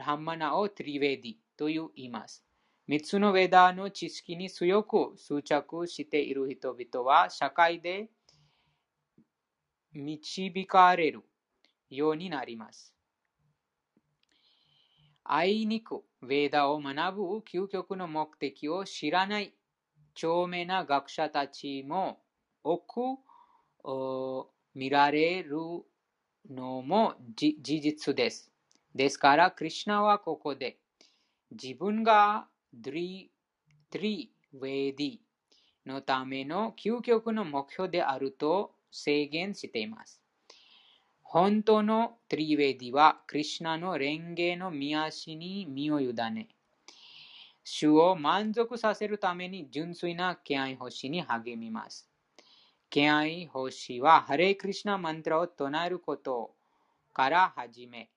ハマナをトリヴェディと言います。3つのヴェダーの知識に強く執着している人々は社会で導かれるようになります。あいにく、ヴェーダを学ぶ究極の目的を知らない著名な学者たちも多く見られるのも事実です。ですから、クリュナはここで自分がドリトリウェディのための究極の目標であると制限しています。本当のトリウェディは、クリュナの蓮華の御足に身を委ね、主を満足させるために純粋な敬愛星に励みます。敬愛星は、ハレイクリシナマントラを唱えることから始め、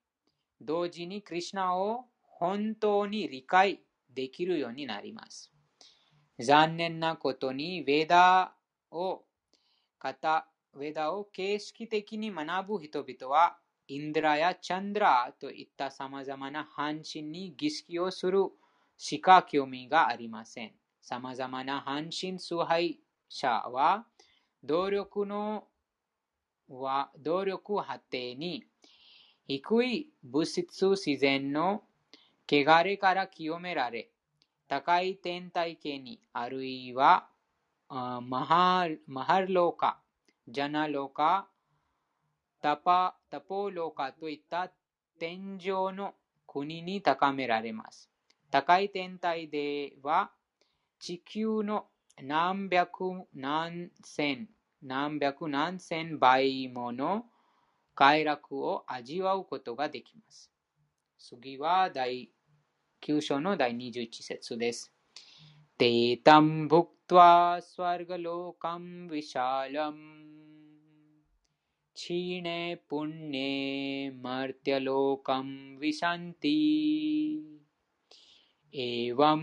同時にクリシナを本当に理解できるようになります。残念なことに、ウェダをウェダを形式的に学ぶ人々は、インドラやチャンドラといった様々な半身に儀式をするしか興味がありません。様々な半身崇拝者は、努力のは努力果てに低い物質自然の汚れから清められ、高い天体系に、あるいはマハルローカ、ジャナローカ、タパタポローカといった天上の国に高められます。高い天体では地球の何百何千何百何千倍もの快楽を味わうことができます。次は第9章の第21節です。てたんぶくとわスワルガローカムヴィシャラム क्षीणे पुण्ये मर्त्यलोकं विशन्ति एवं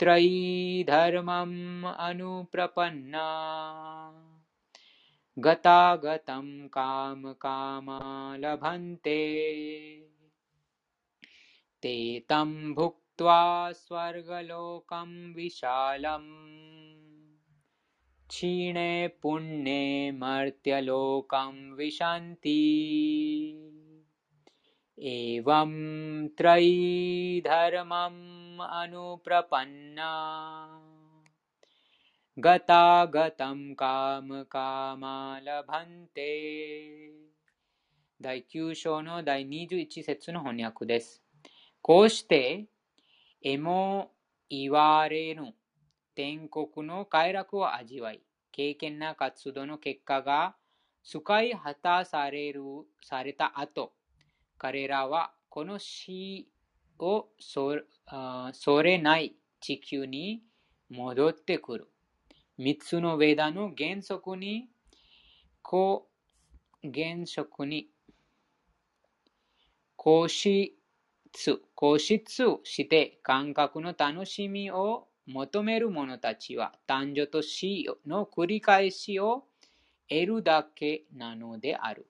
त्रयीधर्मम् अनुप्रपन्ना गतागतं कामकामा लभन्ते ते तं भुक्त्वा स्वर्गलोकं विशालम्। क्षीणे पुण्ये मर्त्यलोकं विशन्ति। एवं त्रयी धर्मम् अनुप्रपन्ना गतागतं कामकामा लभन्ते 第9章の第21節の翻訳です。こうして、えも言われぬ天国の快楽を味わい、経験な活動の結果が使い果たされるされた後、彼らはこの死をそれない地球に戻ってくる。 三つのヴェダの原則に、こ原則に、固執、固執して感覚の楽しみを求める者たちは誕生と死の繰り返しを得るだけなのである。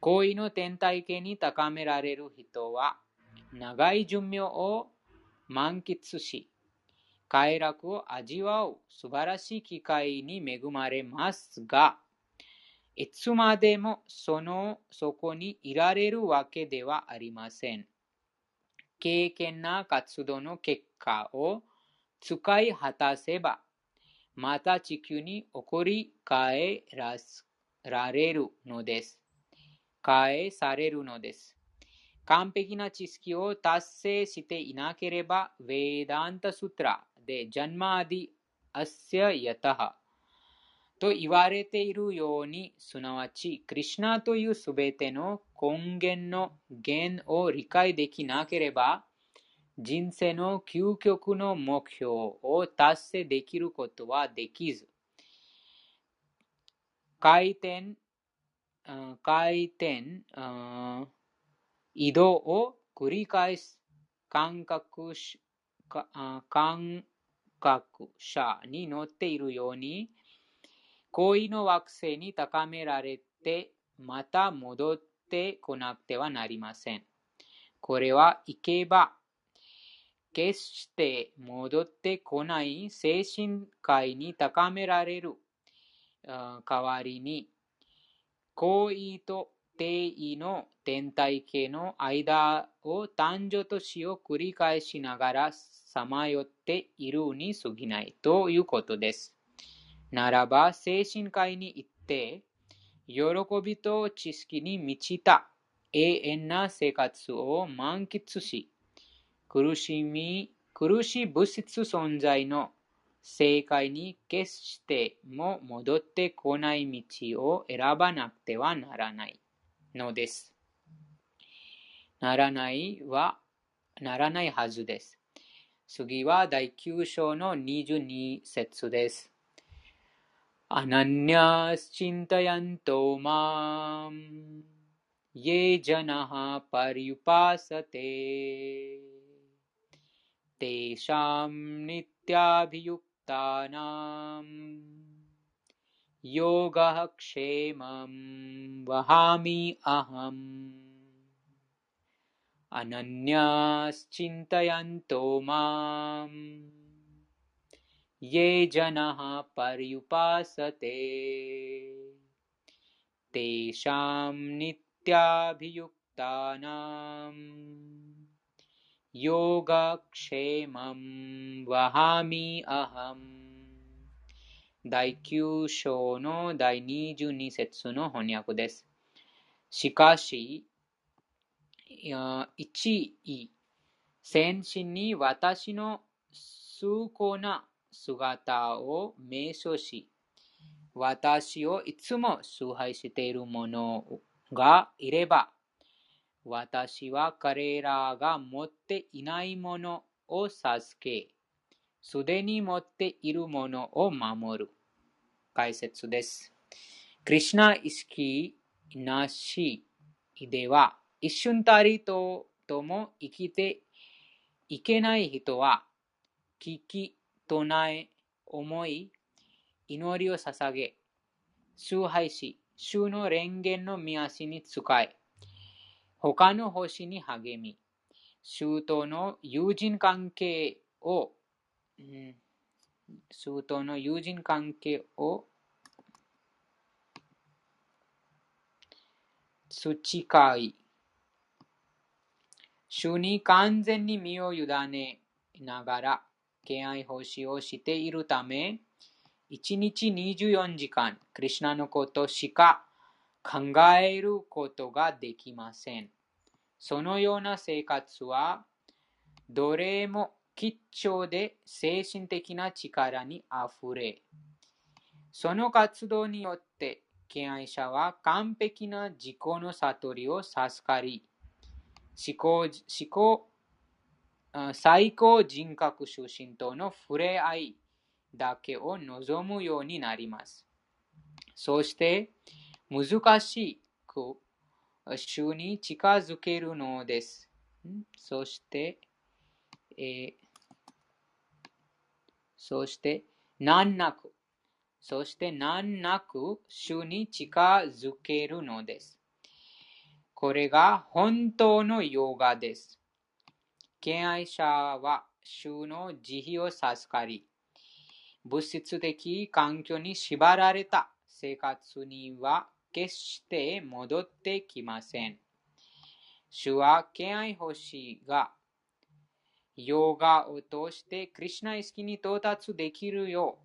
行為の天体系に高められる人は長い寿命を満喫し、快楽を味わう素晴らしい機会に恵まれますが、いつまでもそのそこにいられるわけではありません。経験な活動の結果を使い果たせば、また地球に起こり返られるのです。返されるのです。完璧な知識を達成していなければ、ヴェーダンタストラでジャンマーディアッセアヤタハと言われているように、すなわち、クリシナというすべての根源の源を理解できなければ、人生の究極の目標を達成できることはできず、回転、回転、移動を繰り返す。感覚感覚者に乗っているように、行為の惑星に高められて、また戻ってこなくてはなりません。これは行けば決して戻ってこない精神界に高められる代わりに、行為と定位の天体系の間を誕生と死を繰り返しながらさまよっているに過ぎないということです。ならば、精神界に行って、喜びと知識に満ちた永遠な生活を満喫し、苦しみ、苦しい物質存在の正解に決しても戻ってこない道を選ばなくてはならないのです。ならないは、ならないはずです。次は第9章の22節です。アナニャスチンタヤントマン、イェジャナハパリュパサテ、テシャムニティアビユクタナム、ヨガハクシェマム、ワハミアハム、अनन्याश्चिन्तयन्तो माम् ये जनः पर्युपासते तेषां नित्याभियुक्तानाम् yogakshamam vahami aham 第9章の第22節の翻訳です。しかし、 1位、先進に私の崇高な姿を名称し、私をいつも崇拝している者がいれば、私は彼らが持っていないものを授け、すでに持っているものを守る。解説です。クリシナ意識なしでは、一瞬たりととも生きていけない人は、聞き、唱え、思い、祈りを捧げ、崇拝し、主の蓮言の見足に使え、他の星に励み、周到の友人関係を、うん、周到の友人関係を培い、主に完全に身を委ねながら、敬愛奉仕をしているため、1日24時間、クリュナのことしか考えることができません。そのような生活は、どれも吉祥で精神的な力にあふれ、その活動によって敬愛者は完璧な自己の悟りを授かり、思考思考最高人格出身との触れ合いだけを望むようになります。そして、難しく主に近づけるのです。そして、えー、そして難なく、そして難なく主に近づけるのです。これが本当のヨガです。敬愛者は主の慈悲を授かり、物質的環境に縛られた生活には決して戻ってきません。主は敬愛星がヨガを通してクリュナ意識に到達できるよ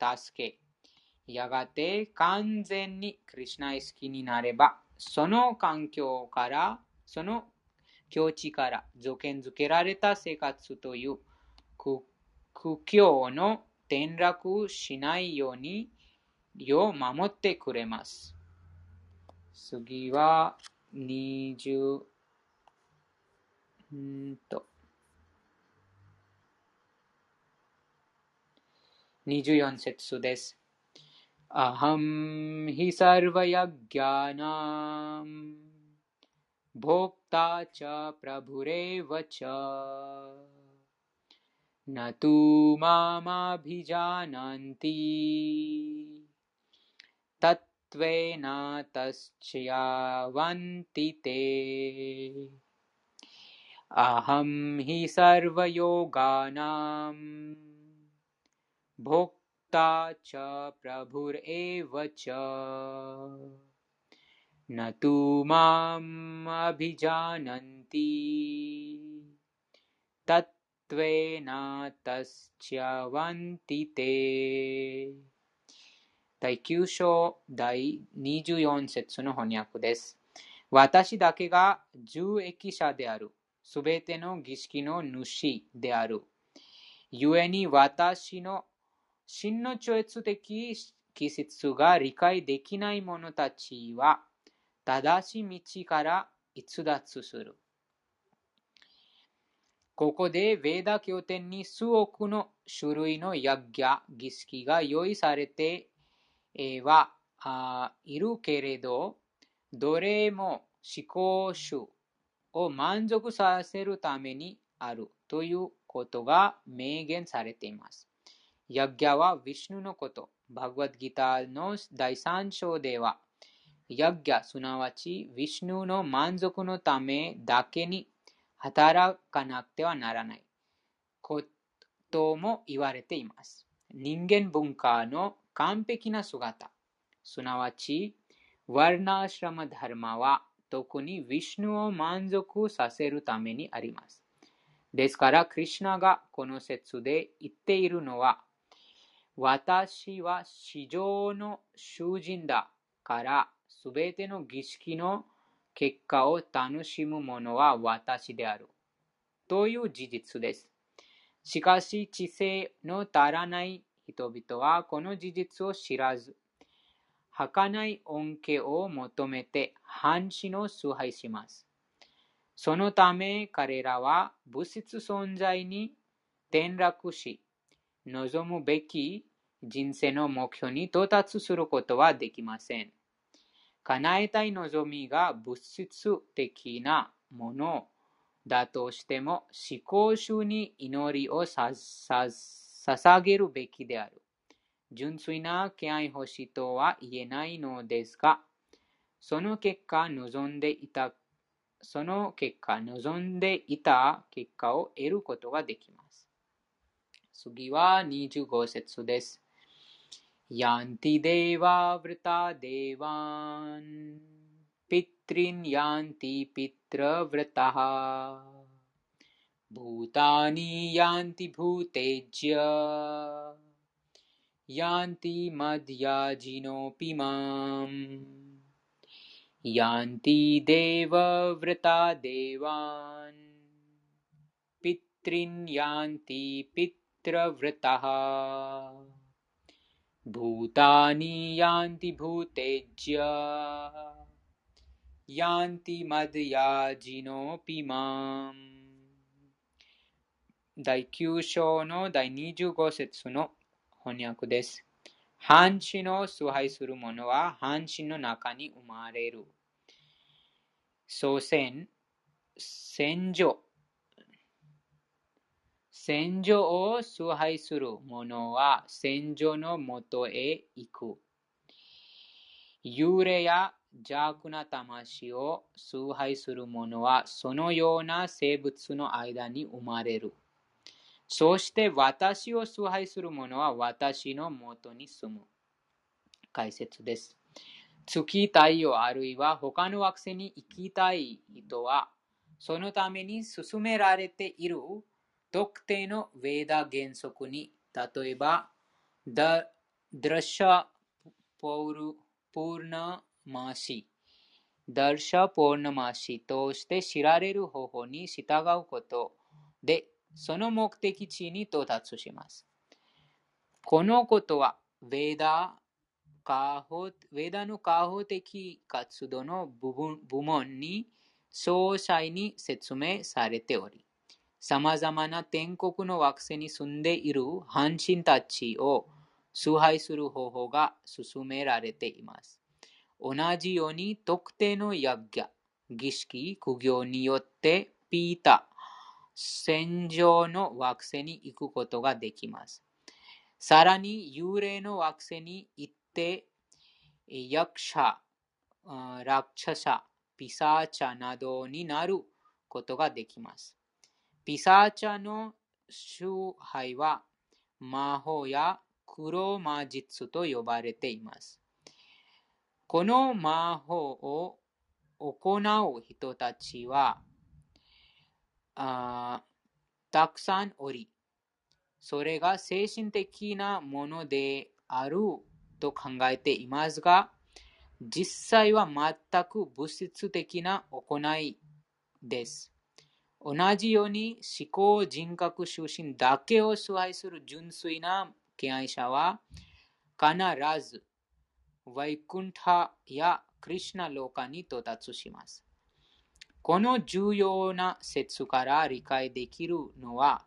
う助け、やがて完全にクリュナ意識になれば、その環境から、その境地から条件づけられた生活という苦境の転落しないように、よう守ってくれます。次は20、んと、24節です。अहं हि सर्वयज्ञानाम्। भोक्ता च प्रभुरेव च। न तु मामभिजानन्ति। तत्त्वेन तश्चयावन्ति ते। अहं हि सर्वयोगानां भोक्ता च प्रभुरेव च न तु माम् अभिजानन्ति तत्त्वेन तश्चवन्ति ते 第9章第24節の翻訳です。私だけが受益者である。すべての儀式の主である。故に私の 真の超越的気質が理解できない者たちは、正しい道から逸脱する。ここで、ヴェーダ経典に数億の種類のヤギャ、儀式が用意されてはいるけれど、どれも思考主を満足させるためにあるということが明言されています。ヤギャはヴィシュヌのこと。バグワッドギターの第3章では、ヤギャすなわちヴィシュヌの満足のためだけに働かなくてはならないことも言われています。人間文化の完璧な姿、すなわち、ワルナーシラマダルマは特にヴィシュヌを満足させるためにあります。ですから、クリュナがこの説で言っているのは、私は史上の囚人だからすべての儀式の結果を楽しむ者は私である。という事実です。しかし、知性の足らない人々はこの事実を知らず、儚い恩恵を求めて半死の崇拝します。そのため彼らは物質存在に転落し、望むべき人生の目標に到達することはできません。叶えたい望みが物質的なものだとしても思考主に祈りをさ捧げるべきである。純粋な気合欲しとは言えないのですが、その結果望んでいた、その結果望んでいた結果を得ることができます。次は25節です。यान्ति देवा वृता देवान्। पितॄन् यान्ति पितृव्रतः। भूतानि यान्ति भूतेज्य। यान्ति मद्याजिनोऽपि माम्। यान्ति देवव्रता देवान्। पितॄन् यान्ति पितृव्रतः भूतानि यान्ति भूतेज्य यान्ति मद्याजिनोऽपि माम् 第9章の第25節の翻訳です。半死の崇拝する者は半死の中に生まれる。祖先、戦場、 戦場を崇拝する者は戦場のもとへ行く。幽霊や邪悪な魂を崇拝する者はそのような生物の間に生まれる。そして私を崇拝する者は私のもとに住む。解説です。月太陽あるいは他の惑星に行きたい人は、そのために進められている特定のウェーダ原則に、例えば、ダラシャポールポーナマシ、ダルシャポーナマシとして知られる方法に従うことで、その目的地に到達します。このことは、ウェーダウェーダの家法的活動の部分部門に詳細に説明されており、様々な天国の惑星に住んでいる半身たちを崇拝する方法が進められています。同じように特定のヤギャ、儀式、苦行によってピータ、先祖の惑星に行くことができます。さらに幽霊の惑星に行って、ヤクシャ、ラクシャサ、ピサーチャなどになることができます。ピサーチャの崇拝は魔法や黒魔術と呼ばれています。この魔法を行う人たちはあたくさんおり、それが精神的なものであると考えていますが、実際は全く物質的な行いです。同じように思考人格出身だけを崇拝する純粋な敬愛者は必ずワイクンタやクリシナローカに到達します。この重要な説から理解できるのは、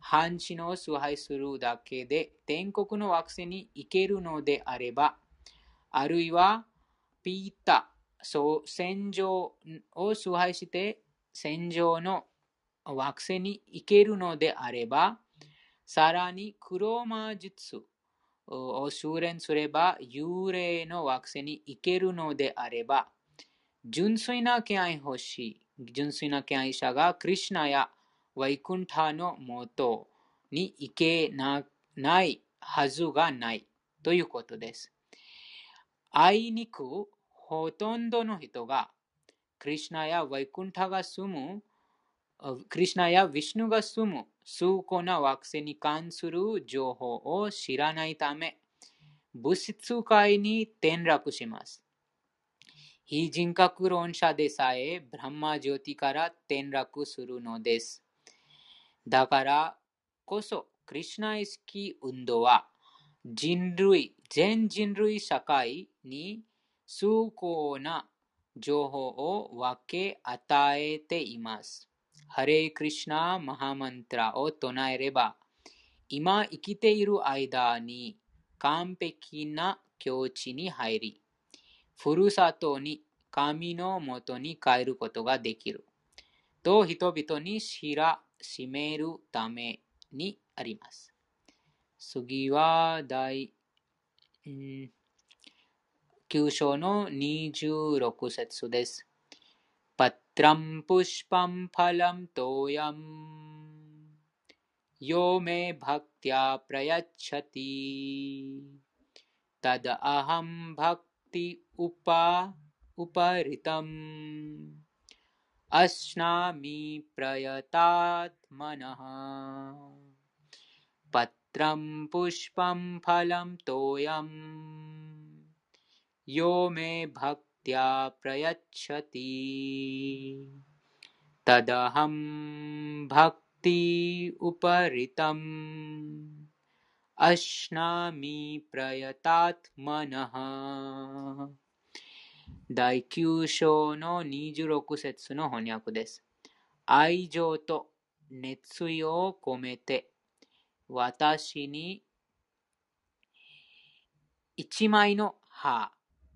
半地の崇拝するだけで天国の惑星に行けるのであれば、あるいはピータ、そう戦場を崇拝して戦場の惑星に行けるのであれば、さらに黒魔術を修練すれば幽霊の惑星に行けるのであれば、純粋な敬愛欲しい、純粋な敬愛者がクリシナやワイクンタのもとに行けないはずがないということです。あいにくほとんどの人がクリシナやワイクンタが住むクリシナやヴィシュヌが住む崇高な惑星に関する情報を知らないため、物質界に転落します。非人格論者でさえ、ブランマジョティから転落するのです。だからこそ、クリシナイスキー運動は、人類、全人類社会に崇高な情報を分け与えています。ハレイクリシナマハマントラを唱えれば、今生きている間に完璧な境地に入り、ふるさとに神のもとに帰ることができる。と人々に知らしめるためにあります。次は第、9章の26節です。पुष्पं फलं तोयम् यो मे भक्त्या प्रयच्छति। तदहं भक्ति उपा उपहृतम् अश्नामि प्रयतात्मनः। पत्रं पुष्पं फलं तोयम्। यो मे भक्ति भक्त्या प्रयच्छति तदहं भक्ति उपरितम् अश्नामि प्रयतात्मनः 第9章の26節の翻訳です。愛情と熱意を込めて私に一枚の葉、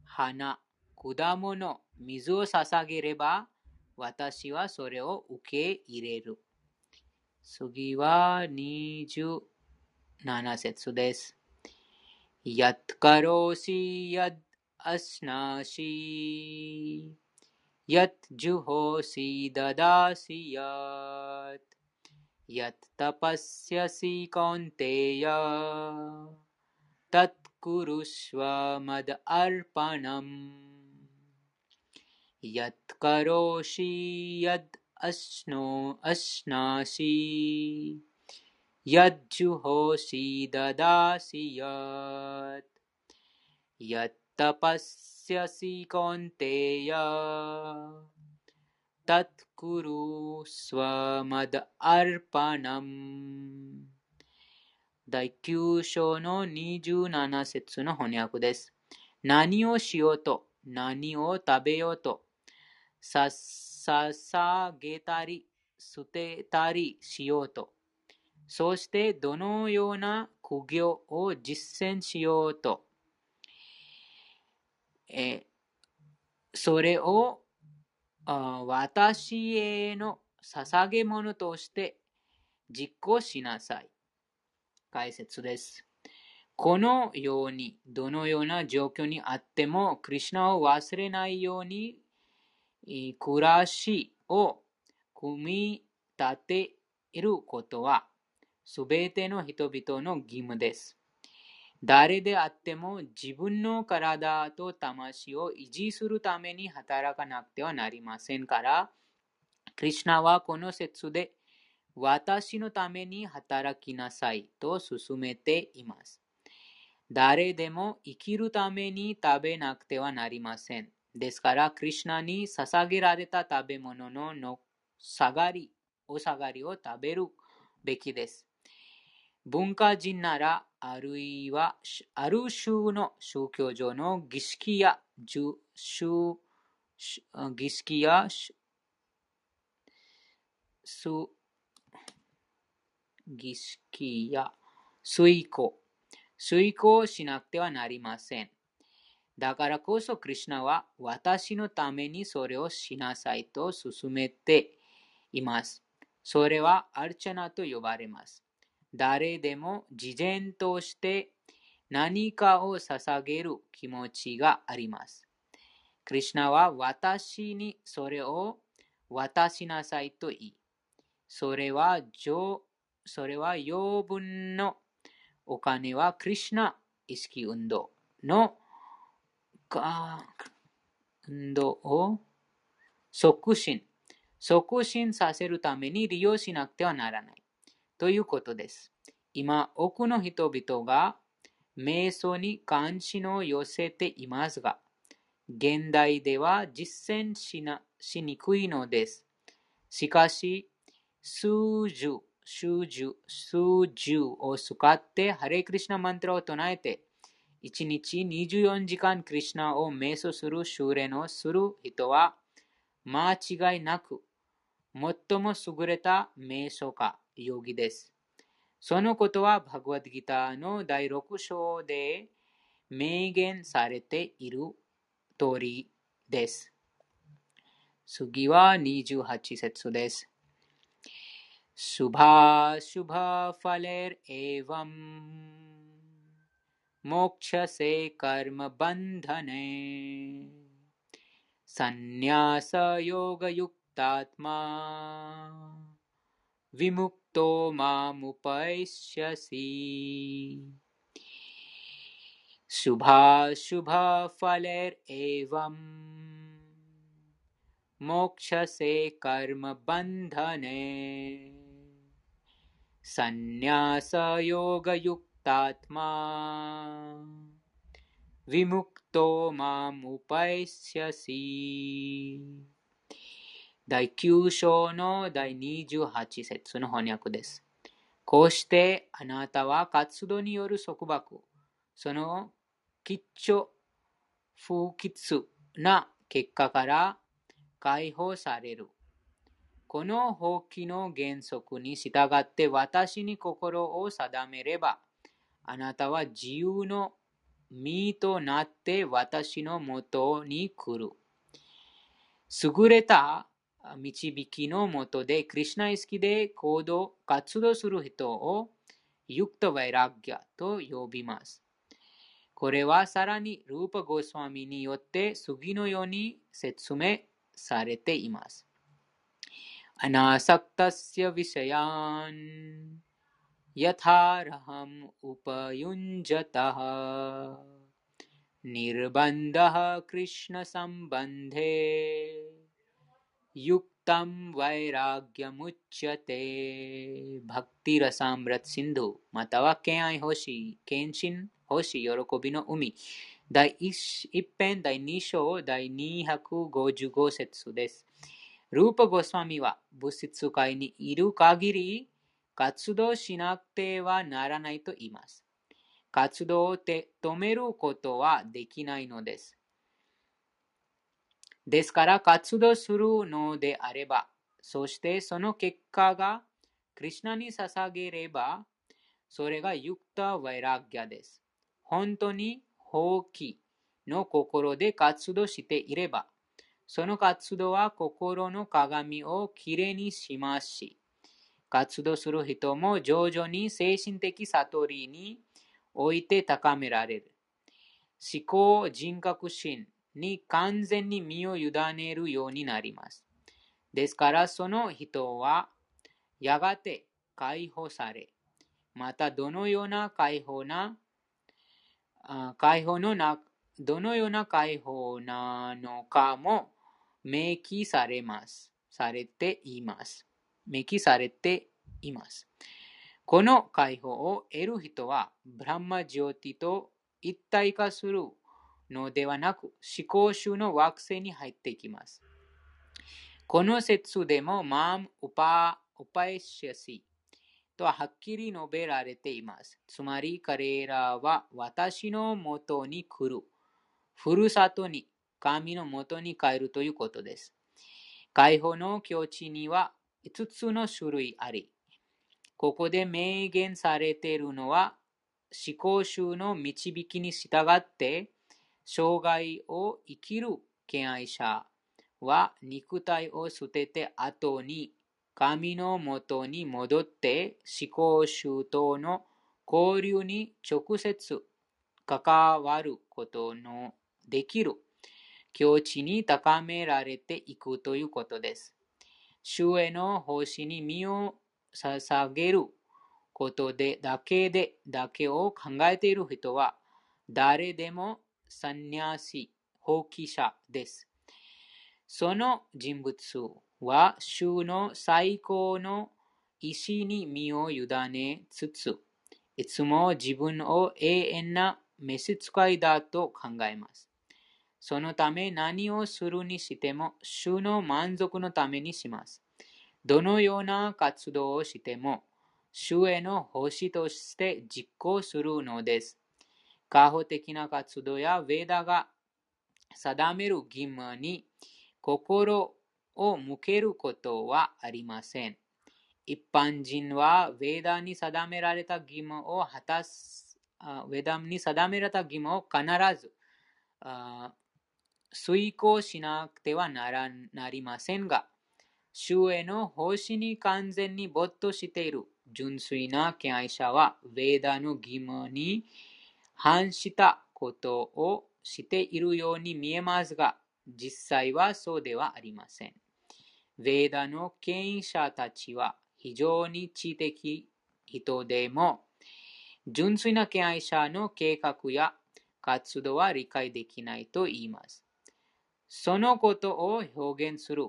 花、 果物、水を捧げれば、私はそれを受け入れる。次は27節です。やっかろうしやアスナシやっじゅほしだだしやっやったぱっしゃしこんてやたっくるしわまだあるぱな यत्करोषि यद् अश्नो अश्नासि यज्जुहोषि ददासि यत् यत्तपस्यसि कौन्तेय तत्कुरु स्वमद अर्पणम् 第9章の27節の翻訳です。何をしようと、何を食べようと、 ささげたり、捨てたりしようと。そしてどのような苦行を実践しようと。えそれを私への捧げ物として実行しなさい。解説です。このように、どのような状況にあっても、クリュナを忘れないように暮らしを組み立てることは、すべての人々の義務です。誰であっても自分の体と魂を維持するために働かなくてはなりませんから、クリュナはこの説で私のために働きなさいと勧めています。誰でも生きるために食べなくてはなりません。ですから、クリュナに捧げられた食べ物のの下がり、お下がりを食べるべきです。文化人なら、あるいは、ある種の宗教上の儀式や、儀式や、儀式や、遂行、遂行しなくてはなりません。だからこそ、クリュナは私のためにそれをしなさいと勧めています。それはアルチャナと呼ばれます。誰でも事前として何かを捧げる気持ちがあります。クリュナは私にそれを渡しなさいと言い、それはそれは養分のお金はクリュナ意識運動の運動を促進、促進させるために利用しなくてはならないということです。今、多くの人々が瞑想に関心を寄せていますが、現代では実践しなしにくいのです。しかし、数十、数十、数十を使ってハレクリシナマントラを唱えて、1日24時間クリュナを瞑想する修練をする人は間違いなく最も優れた瞑想家、ヨギです。そのことはバグワッドギターの第6章で明言されている通りです。次は28節です。मोक्षसे कर्मबन्धने संन्यासयोगयुक्तात्मा विमुक्तो मामुपैष्यसि। शुभाशुभफलैरेवम् एवम् मोक्षसे कर्म बन्धने संन्यासयोगयुक्त तात्मा विमुक्तो मामुपैष्यसि 第9章の第28節の翻訳です。こうしてあなたは活動による束縛、その吉祥不吉な結果から解放される。この法規の原則に従って私に心を定めれば、 あなたは自由の身となって私のもとに来る。優れた導きのもとで、クリュナ意識で行動、活動する人を、ユクタワイラギャと呼びます。これはさらにルーパゴスワミによって次のように説明されています。アナサクタスヤヴィシャヤンヤタラハムウパユンジャタハニルバンダハクリシナサンバンデユクタムワ活動しなくてはならないと言います。活動を止めることはできないのです。ですから活動するのであれば、そしてその結果がクリュナに捧げれば、それがユクタ・ワイラギャです。本当に放棄の心で活動していれば、その活動は心の鏡をきれいにしますし、活動する人も徐々に精神的悟りにおいて高められる。思考人格心に完全に身を委ねるようになります。ですからその人はやがて解放され、またどのような解放な解放のな、どのような解放なのかも明記されます。されています。明記されています。この解放を得る人は、ブランマジョティと一体化するのではなく、思考集の惑星に入っていきます。この説でも、マーム・ウパエシャシとはっきり述べられています。つまり彼らは私のもとに来る。ふるさとに神のもとに帰るということです。解放の境地には5つの種類あり、ここで明言されているのは思考集の導きに従って生涯を生きる敬愛者は肉体を捨てて後に神のもとに戻って思考周到の交流に直接関わることのできる境地に高められていくということです。主への奉仕に身を捧げることでだけでだけを考えている人は誰でもサンニャシ、放棄者です。その人物は主の最高の意志に身を委ねつつ、いつも自分を永遠な召使いだと考えます。そのため何をするにしても主の満足のためにします。どのような活動をしても主への奉仕として実行するのです。過保的な活動やヴェーダが定める義務に心を向けることはありません。一般人はウェーダに定められた義務を果たす、ウェダに定められた義務を必ず遂行しなくてはならなりませんが、主への奉仕に完全に没頭している純粋な敬愛者は、ウェーダの義務に反したことをしているように見えますが、実際はそうではありません。ヴェーダの権威者たちは非常に知的人でも、純粋な敬愛者の計画や活動は理解できないと言います。そのことを表現する。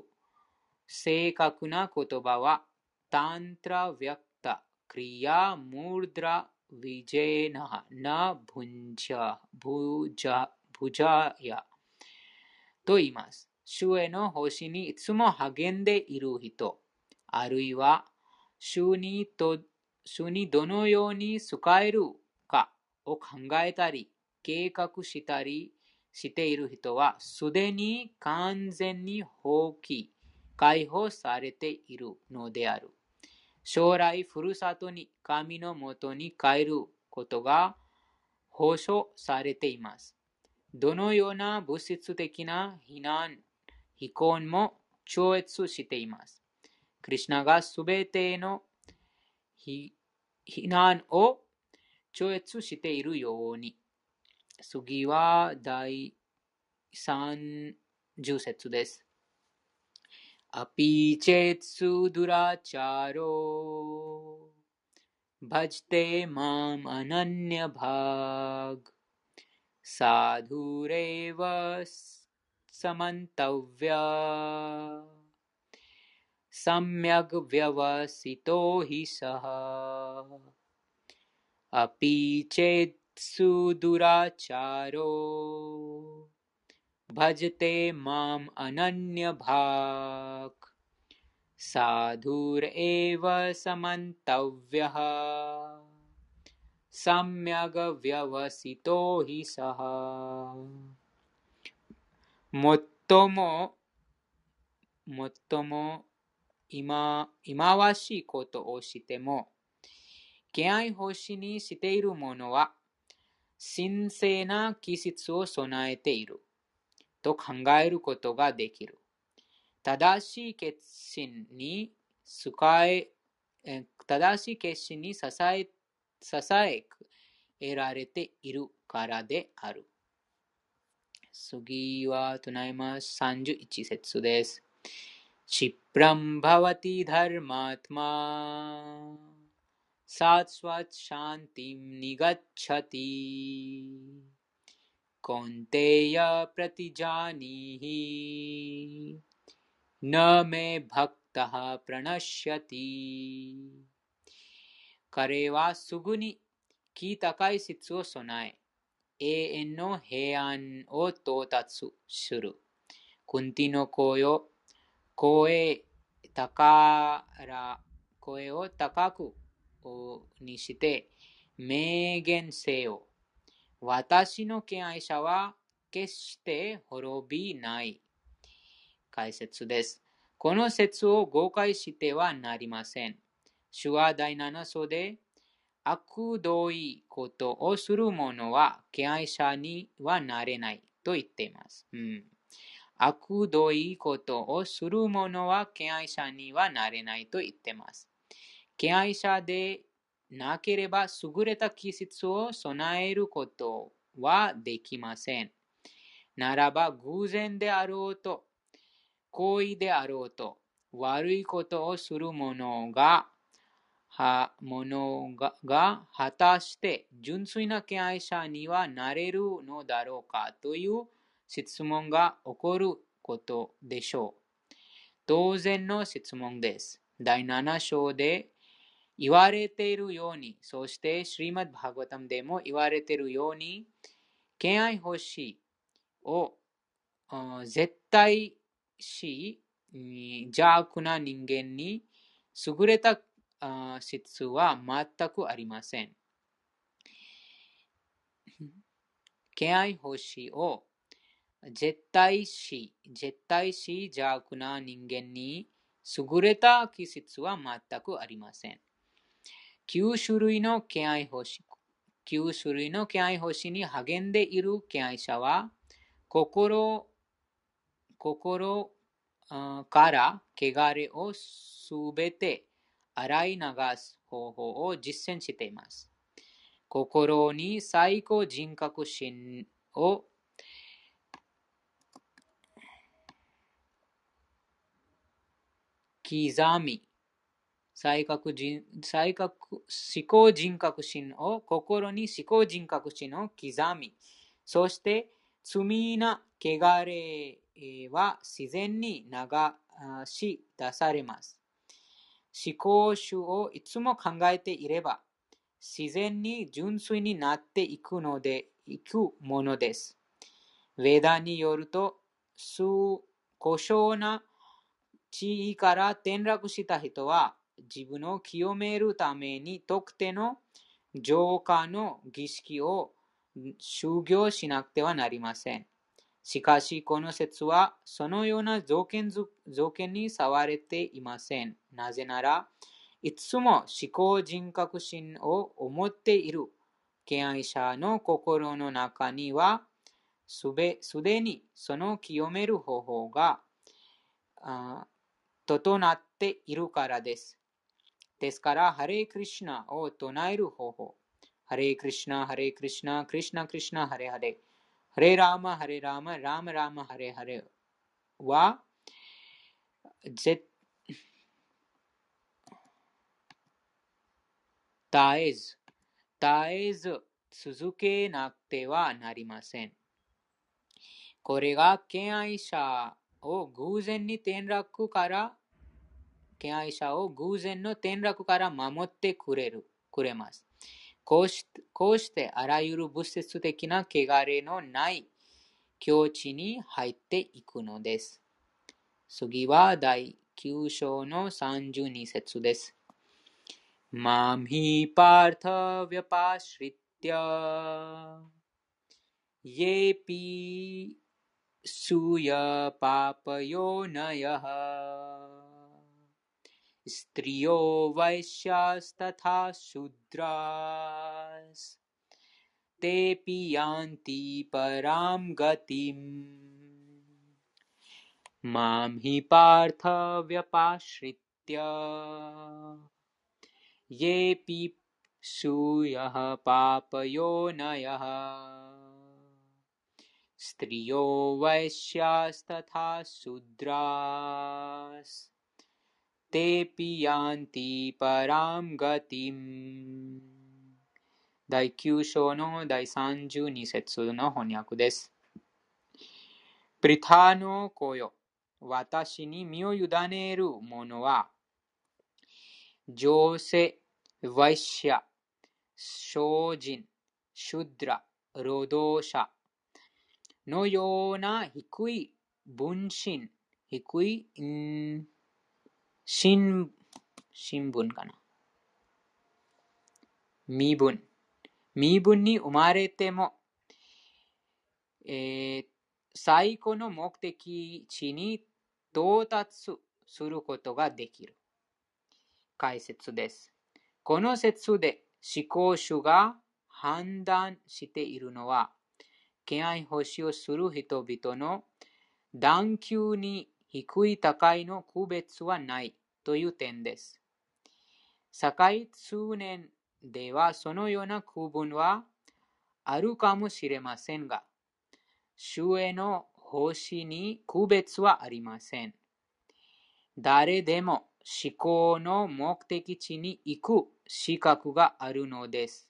正確な言葉は、タントラ・ヴィアクタ・クリヤ・ムードラ・ヴィジェナ・ナ・ブンジャ・ブジャ・ブジャヤ。と言います。主への奉仕にいつも励んでいる人、あるいは主にと主にどのように使えるかを考えたり、計画したりしている人は、すでに完全に放棄、解放されているのである。将来、ふるさとに神のもとに帰ることが保証されています。どのような物質的な避難非婚も超越しています。クリュナがすべての非難を超越しているように。次は第30節です。अपि चेत् सुदुराचारो भजते माम् अनन्यभाग् साधुरेव समन्तव्या सम्यग् व्यवसितो हि सः अपि चेत् सुदुराचारो भजते माम् अनन्यभाक् साधुरेव समन्तव्यः सम्यग्व्यवसितो हि सः 最も、最も今、忌まわしいことをしても、敬愛欲しにしている者は、 神聖な気質を備えている。と考えることができる。正しい決心にえ正しい決心に支え支え得られているからである。次は唱えます。31節です。シプラサーツワッシャンティムニガッチャティコンテヤプラティジャニヒナメバクタハプラナシャティカレワスグニキータカイシツオソナイエエノヘアンオトタツシュルクンティノコヨコエタカラコエオタカクにして、明言せよ。私の敬愛者は決して滅びない。解説です。この説を誤解してはなりません。主は第7章で、悪どいことをする者は敬愛者にはなれないと言っています。うん、悪どいことをする者は敬愛者にはなれないと言っています。敬愛者でなければ優れた気質を備えることはできません。ならば偶然であろうと、行為であろうと、悪いことをする者が、は者がが果たして純粋な敬愛者にはなれるのだろうかという質問が起こることでしょう。当然の質問です。第7章で言われているように、そしてシリマッバーガタムでも言われているように、敬愛欲しいを絶対し、邪悪な人間に優れた質は全くありません。敬愛欲しいを絶対し、絶対し邪悪な人間に優れた気質は全くありません。9種類の敬愛星、9種類の敬愛星に励んでいる敬愛者は、心、心から汚れをすべて洗い流す方法を実践しています。心に最高人格心を刻み、再覚人再覚思考人格心を心に思考人格心を刻み、そして罪な汚れは自然に流し出されます。思考主をいつも考えていれば、自然に純粋になっていくので、いくものです。ウェダによると、故障な地位から転落した人は、自分を清めるために特定の浄化の儀式を修行しなくてはなりません。しかし、この説はそのような条件条件に触れていません。なぜなら、いつも思考人格心を思っている敬愛者の心の中には、すでにその清める方法が整っているからです。ですから、ハレークリシナを唱える方法。ハレークリシナ、ハレークリシナ、クリシナクリシナ、ハレハレ。ハレラーマ、ハレラーマ、ラーマラーマ、ハレハレは、絶えず、絶えず続けなくてはなりません。これが敬愛者を偶然に転落から、敬愛者を偶然の転落から守ってくれるくれますこうしこうしてあらゆる物質的な汚れのない境地に入っていくのです。次は第9章の32節です。マミパータヴィアパーシリッティアイェピスーヤパパヨナヤハ स्त्रियो वैश्यास्तथा शूद्रास्। तेऽपि यान्ति परां गतिम्। मां हि पार्थव्यपाश्रित्य। येऽपि सूयः पापयोनयः स्त्रियो वैश्यास्तथा शूद्रास् テヤンティパラムガティム第9章の第32節の翻訳です。プリタの子よ、私に身を委ねる者は、女性、ワイシャ、精進、シュドラ、労働者のような低い分身、低い、うん新、新聞かな？身分。身分に生まれても、えー、最高の目的地に到達することができる。解説です。この説で思考主が判断しているのは、敬愛欲しをする人々の段級に低い高いの区別はないという点です。堺通年ではそのような区分はあるかもしれませんが、主への星に区別はありません。誰でも思考の目的地に行く資格があるのです。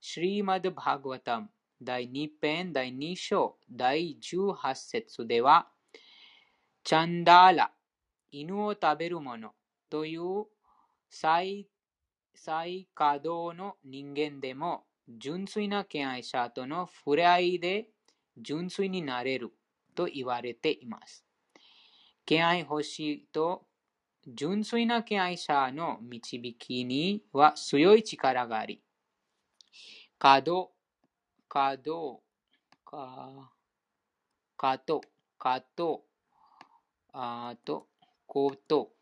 シリマド・バグワタム第2編第2章第18節では、チャンダーラ、犬を食べる者という最稼働の人間でも純粋な敬愛者との触れ合いで純粋になれると言われています。敬愛欲しいと純粋な敬愛者の導きには強い力があり、稼働かど、か、かと、かと、あと、こと、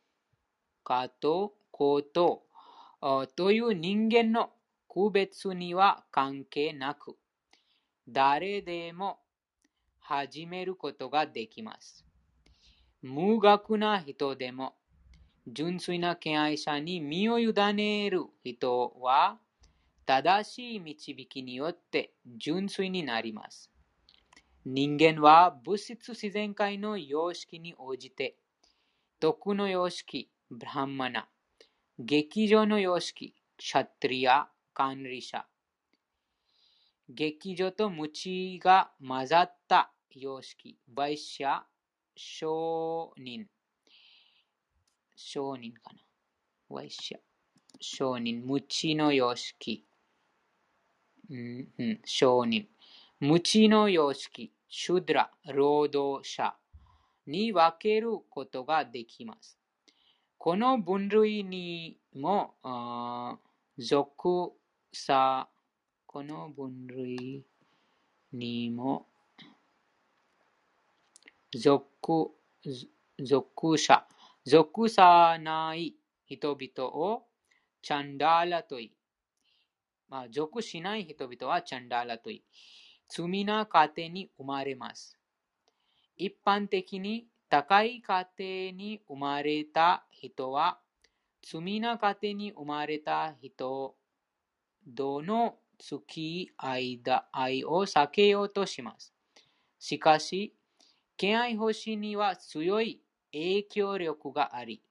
かと、こと、という人間の区別には関係なく、誰でも始めることができます。無学な人でも、純粋な敬愛者に身を委ねる人は、正しい導きによって純粋になります。人間は物質自然界の様式に応じて、徳の様式、ブランマナ、劇場の様式、シャトリア、カンリシャ、劇場と無知が混ざった様式、バイシャ、商人、商人かな？ワイシャ、商人、無知の様式、うんうん、商人。無知の様式、シュドラ、労働者に分けることができます。この分類にも属さ、この分類にも属属者、属さない人々をチャンダーラと言い、まあ、属しない人々はチャンダーラといい、罪な家庭に生まれます。一般的に高い家庭に生まれた人は、罪な家庭に生まれた人、どの付き合いだ愛を避けようとします。しかし、敬愛星には強い影響力があり、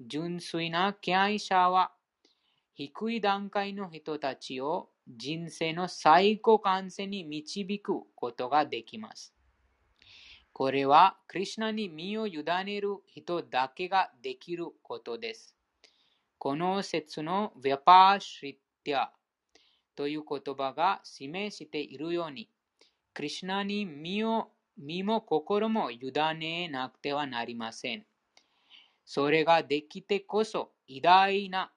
純粋な敬愛者は低い段階の人たちを人生の最高完成に導くことができます。これは、クリシナに身を委ねる人だけができることです。この説のヴェパーシリティアという言葉が示しているように、クリシナに身を身も心も委ねなくてはなりません。それができてこそ偉大な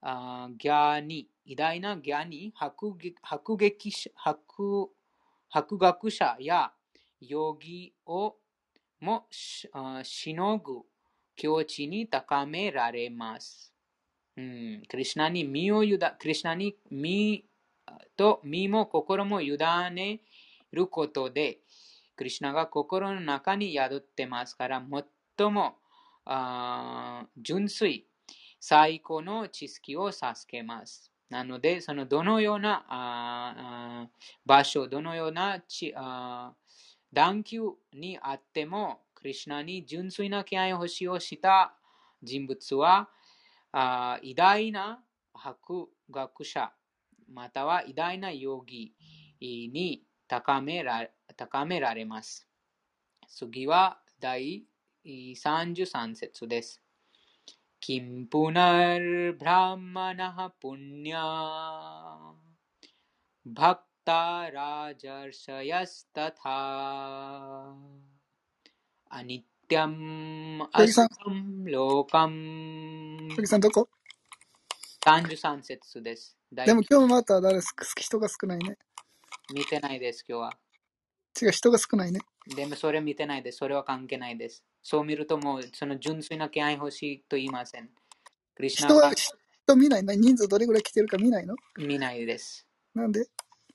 あギャーニ、偉大なギャニ、白劇白劇者白白学者やヨギをもしのぐ境地に高められます。クリシナに身を委クリシナに身と身も心も委ねることで、クリシナが心の中に宿ってますから、最も純粋、最高の知識を授けます。なので、そのどのような場所、どのようなちあー段級にあっても、クリシナに純粋な気合をしをした人物は、偉大な博学者、または偉大なヨギに高めら高められます。次は第33節です。キンプナルブラマナハプニャバクタラジャーシャヤスタタアニティムアスカムローカムトキさんどこ33節です。でも今日また誰す人が少ないね。見てないです、今日は。違う、人が少ないね。でもそれ見てないです。それは関係ないです。そう見るともう、その純粋な気合欲しいと言いません。クリシナは人は、人見ないの人数どれぐらい来てるか見ないの？見ないです。なんで？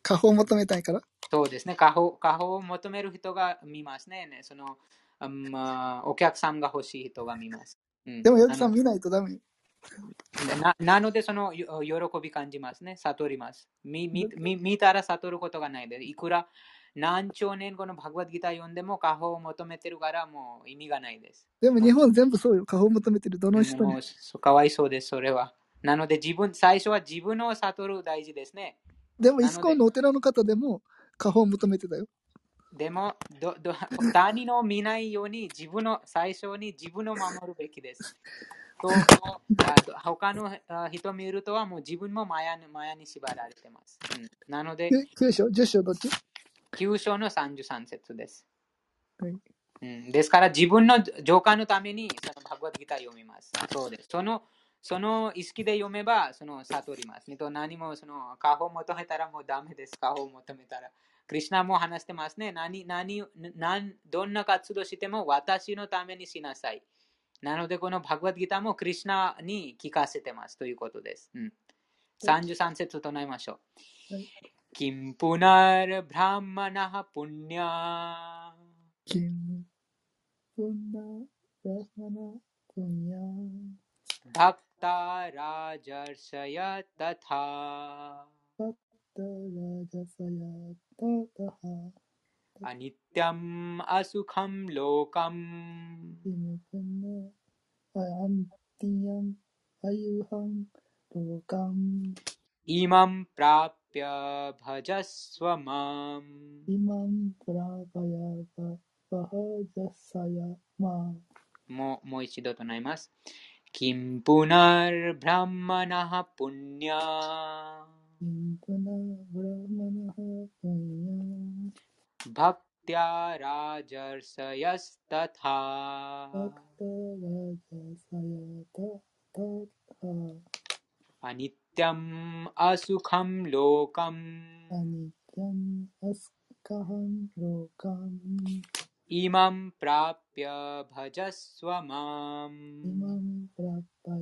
下方を求めたいから？そうですね。下方下方を求める人が見ますね。ねその、うんまあ、お客さんが欲しい人が見ます。うん、でも、ヨギさん見ないとダメよ。ななので、そのよ喜び感じますね。悟ります。見たら悟ることがないです。いくら何兆年このバグワッドギター読んでも下方を求めてるからもう意味がないです。でも日本全部そうよ。下方を求めてるどの人にもう。そかわいそうです、それは。なので自分、最初は自分を悟る大事ですね。でも、イスコンのお寺の方でも下方を求めてたよ。でもどど、他人を見ないように自分を、最初に自分を守るべきです。とあ他のあ人を見るとはもう自分もマヤにマヤに縛られてます。うん、なので、え、9章 ?10 章どっち？9章の33節です。はい。うん、ですから自分の浄化のためにそのバグワッドギター読みます。そうです。そのその意識で読めばその悟ります。ねと何もその過保を求めたらもうダメです。過保を求めたら。クリシナも話してますね。何、何、何どんな活動しても私のためにしなさい。なのでこのバグワッドギターもクリシナに聞かせてますということです。うん、33節唱えましょう。はいキンプナルブラマナハプニャキ प्राप्य भजस्व माम् इमं प्रापय भजसय माम् ももう一度唱えます。キンプナルブラマナハプニャキンプナルブラマナハプニャバクティアラジャルサヤスタタバクティアラジャルサヤタタタアニッィムアスカムローカムアニキャン、アスカハン、ローカン、イマンプラピャバジャスワマイムマン、プラパヤ、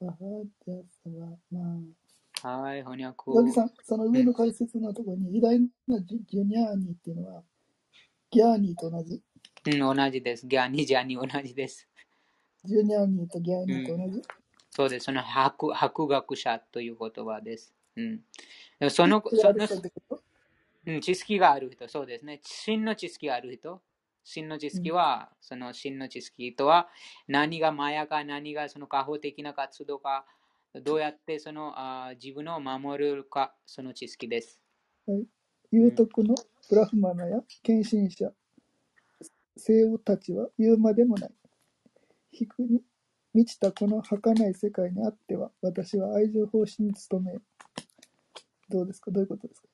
バハジャサワマはい、翻訳。ヤギさん、その上の解説のところに、偉大なジュニャーニーっていうのは、ギャーニーと同じ。うん、同じです。ギャニ、ジャニ同じです。ジュニアニーとギャーニーと同じ、そうです。その博博学者という言葉です。うん。その、知識があるそのうん、知識がある人、そうですね。真の知識がある人。真の知識は、その真の知識とは、何がマヤか、何がその過保的な活動か、どうやってそのあー自分を守るか、その知識です。有徳の？ブラフマナや？献身者、聖王たちは言うまでもない。引くに満ちたこの儚い世界にあっては、私は愛情奉仕に努めよ。どうですか？どういうことですか？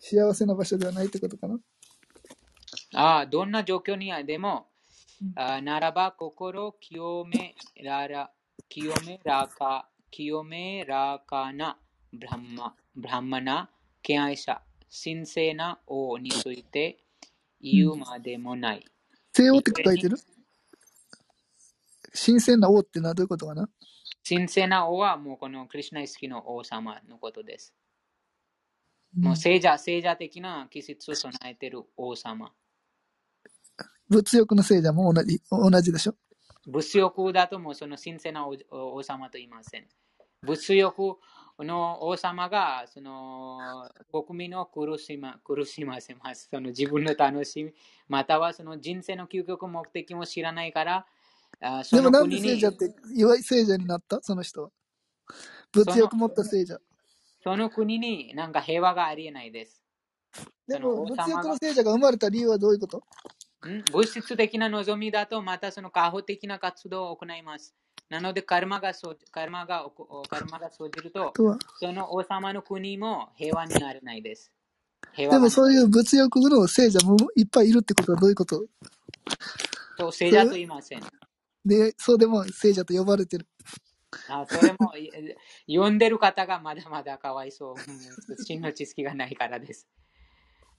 幸せな場所ではないってことかな？ああ、どんな状況にでもうん、あならば心清めらら、清めらか、清めらかなブランマ、ブランマな敬愛者、神聖な王について言うまでもない。聖王って書いてる？神聖な王ってのはどういうことかな？神聖な王はもうこのクリュナイスキの王様のことです。うんもう聖者、聖者的な気質を備えている王様。物欲の聖者も同じ同じでしょ？物欲だともうその神聖な王王様と言いません。物欲の王様がその国民を苦しま苦しませます。その自分の楽しみ、またはその人生の究極目的も知らないから、あそでもなんでの国に聖者って弱い聖者になった？その人は。物欲持った聖者。その国になんか平和がありえないです。でそのも物欲の聖者が生まれた理由はどういうこと？ん？物質的な望みだとまたその過保的な活動を行います。なのでカルマがそうカルマがカルマが生じると。その王様の国も平和になれないです。平で和がもそういう物欲の聖者もいっぱいいるってことはどういうこと？そう聖者と言いません。で、そうでも聖者と呼ばれてる。あそれも (laughs) い読んでる方がまだまだかわいそう。うん真の知識がないからです。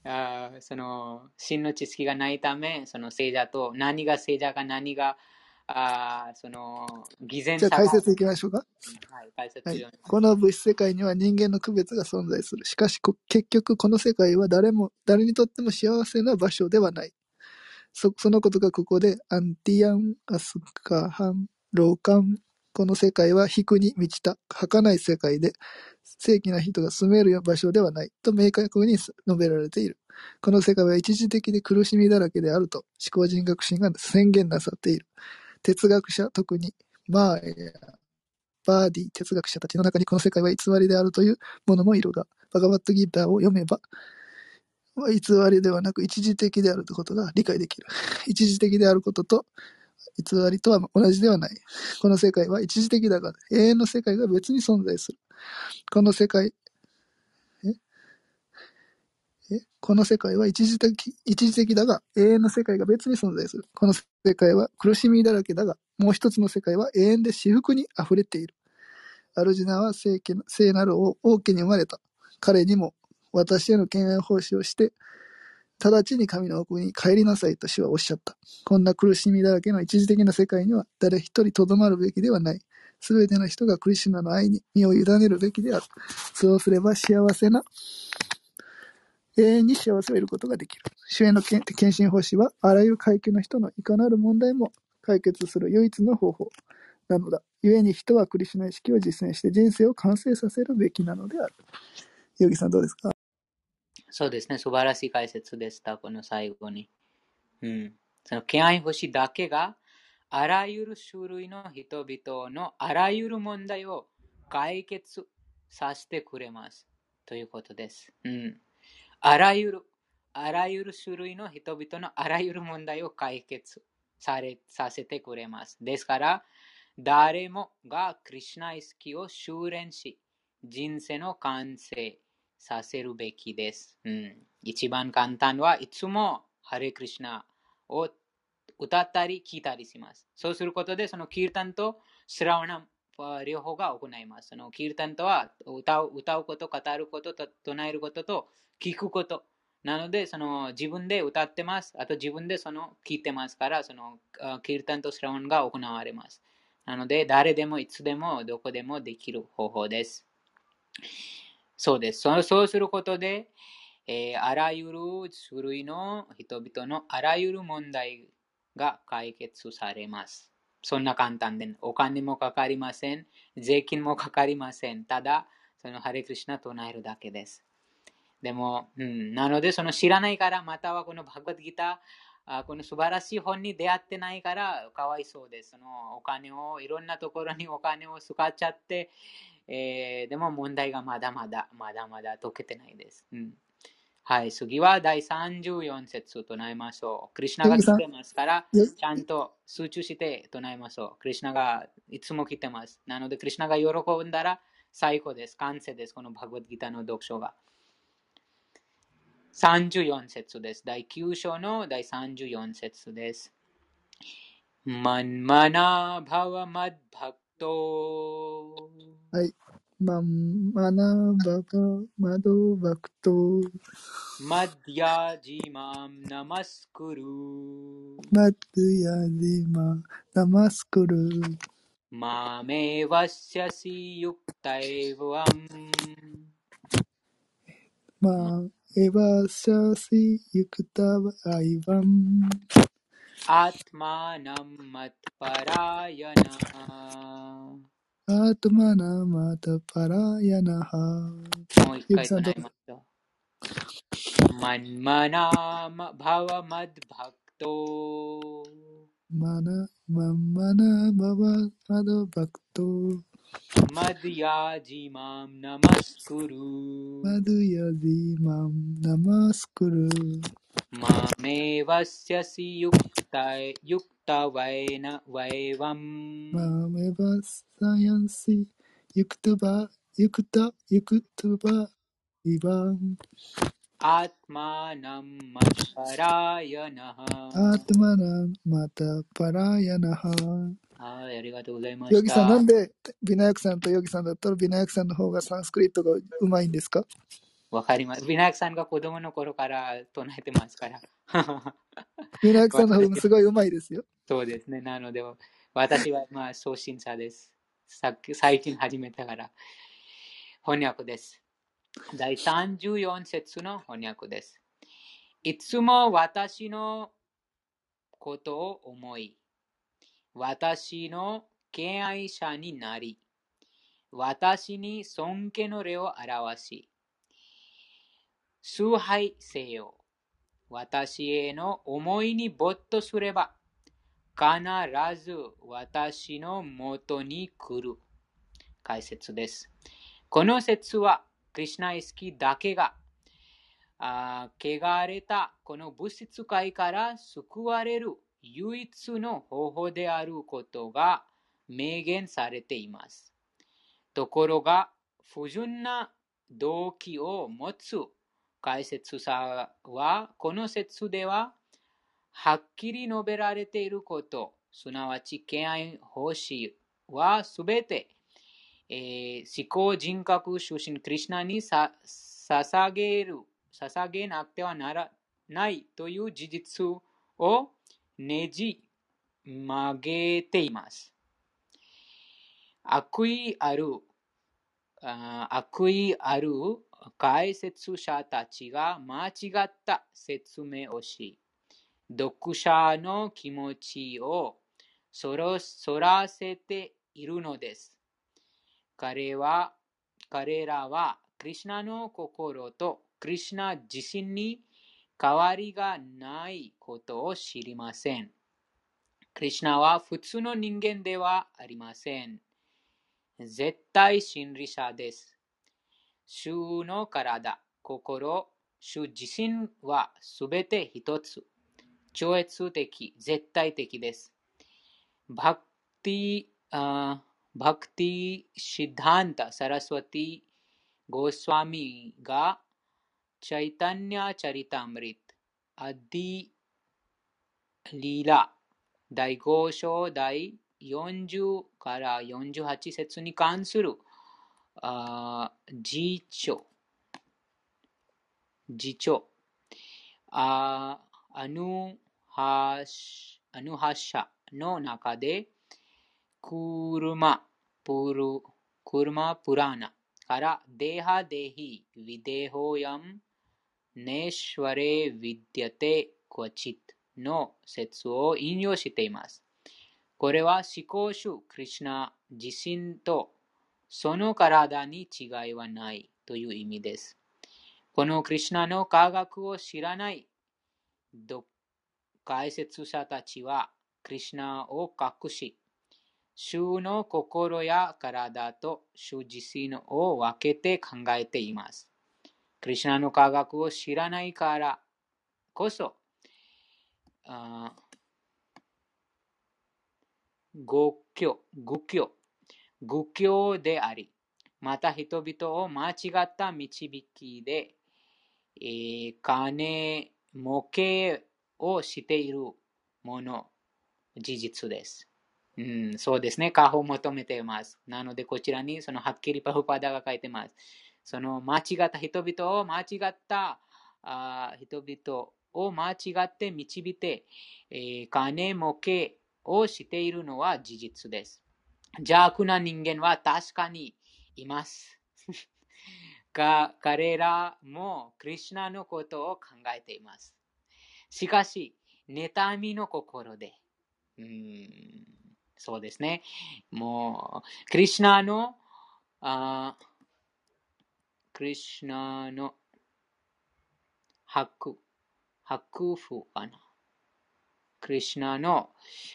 あその真の知識がないため、その聖者と何が聖者か何があその偽善じゃあ解説いきましょうか。はい、解説はいこの物質世界には人間の区別が存在する。しかしこ結局この世界は誰も、誰にとっても幸せな場所ではない。そそのことがここで、アンティアン、アスカハン、ローカン。この世界は低に満ちた、儚い世界で、正規な人が住める場所ではない。と明確に述べられている。この世界は一時的で苦しみだらけであると、思考人学心が宣言なさっている。哲学者、特に、マーやバーディ哲学者たちの中にこの世界は偽りであるというものもいるが、バガバットギターを読めば、偽りではなく一時的であるということが理解できる。一時的であることと偽りとは同じではない。この世界は一時的だが、永遠の世界が別に存在する。この世界、この世界は一時的、一時的だが、永遠の世界が別に存在する。この世界は苦しみだらけだが、もう一つの世界は永遠で至福に溢れている。アルジナは聖聖なる王王家に生まれた。彼にも私への敬愛奉仕をして、直ちに神の奥に帰りなさいと主はおっしゃった。こんな苦しみだらけの一時的な世界には誰一人とどまるべきではない。すべての人がクリシナの愛に身を委ねるべきである。そうすれば幸せな、永遠に幸せを得ることができる。主への献身奉仕は、あらゆる階級の人のいかなる問題も解決する唯一の方法なのだ。故に人はクリシュナ意識を実践して人生を完成させるべきなのである。ヨギさんどうですか？そうですね、素晴らしい解説でした、この最後に。うん。その敬愛星だけが、あらゆる種類の人々のあらゆる問題を解決させてくれます。ということです。うん。あらゆる、あらゆる種類の人々のあらゆる問題を解決されさせてくれます。ですから、誰もがクリシュナ意識を修練し、人生の完成させるべきです。うん、一番簡単はいつもハレクリシナを歌ったり聞いたりします。そうすることで、そのキータンとスラワナ両方が行います。そのキータンとは歌う歌うこと、語ること、唱えることと聞くこと。なので、その自分で歌ってます。あと自分でその聞いてますから、そのキータンとスラワンが行われます。なので、誰でもいつでもどこでもできる方法です。そうです。そそうすることで、えーあらゆる種類の人々のあらゆる問題が解決されます。そんな簡単で、お金もかかりません。税金もかかりません。ただ、そのハレクリシナ唱えるだけです。でも、うん、なので、その知らないから、またはこのバグバッドギター、あこの素晴らしい本に出会ってないから、かわいそうです。そのお金を、いろんなところにお金を使っちゃって、えーでも問題がまだまだ、まだまだ解けてないです。うんはい、次は第34節唱えましょう。クリュナが来てますから、よちゃんと集中して唱えましょう。クリュナがいつも来てます。なので、クリュナが喜んだら最高です。完成です。このバグバッドギターの読書が。34節です。第9章の第34節です。マンマナバワマッバクトはい。マンマナババマドバクトマッディヤジマンナマスクルマッドヤディマナマスクルマメワシャシユクタエヴアンマエバシャシユクタバアイバンアトマナムマトパラヤナアートマナマタパラヤナハもう一回唱えましょう。マンマナマバワマッバクトマナマンマナババマドバクトマディヤジマンナマスクルマドヤディマンナマスクルマメワシャシユクタエユクタワエナワエワンマメバサヤンシユクトバユクタユクトバイバンアトマナムマトパラヤナアートマナマタパラヤナハはい、ありがとうございました。ヨギさんなんでビナヤクさんとヨギさんだったらビナヤクさんの方がサンスクリットがうまいんですか？わかります。ビナヤクさんが子供の頃から唱えてますから。ビナヤクさんの方がすごいうまいですよ。そうですね。なので、私はまあ初心者です。さっき最近始めたから。翻訳です。第34節の翻訳です。いつも私のことを思い、私の敬愛者になり、私に尊敬の礼を表し、崇拝せよ。私への思いに没頭すれば、必ず私のもとに来る。解説です。この説は、クリシナイスキーだけが、あ汚れたこの物質界から救われる唯一の方法であることが明言されています。ところが、不純な動機を持つ解説者は、この説では、はっきり述べられていること、すなわち敬愛奉仕はすべて、えー思考人格出身クリシナにさ捧げる、捧げなくてはならないという事実をねじ曲げています。悪意ある、あ悪意ある解説者たちが間違った説明をし、読者の気持ちをそろそらせているのです。彼は彼らはクリシナの心とクリシナ自身に変わりがないことを知りません。クリシナは普通の人間ではありません。絶対真理者です。主の体、心、主自身はすべて一つ。超越的、絶対的です。バクティ、バクティシッダンタ・サラスワティ・ゴスワミがチャイタニャ・チャリタムリット、アディ・リーラ、第5章第40から48節に関するあー辞書、辞書、あーアヌハシアヌハシャの中で、クルマ、プル、クルマプラーナからデハデヒ、ビデホヤム、ネシュワレヴィディアテクワチッの説を引用しています。これは思考主クリシナ自身とその体に違いはないという意味です。このクリシナの科学を知らない解説者たちはクリシナを隠し、主の心や体と主自身を分けて考えています。クリシナの科学を知らないからこそ、語教、愚教、愚教であり、また人々を間違った導きで、えー、金、模型をしているもの、事実です。うん、そうですね。過保を求めています。なので、こちらにそのはっきりパフパダが書いてます。その間違った人々を間違ったあ人々を間違って導いて、えー、金模型をしているのは事実です。邪悪な人間は確かにいます。(laughs) が彼らもクリュナのことを考えています。しかし、妬みの心で、うん、そうですね。もう、クリュナの、あクリュナの白、白符かな。クリュナの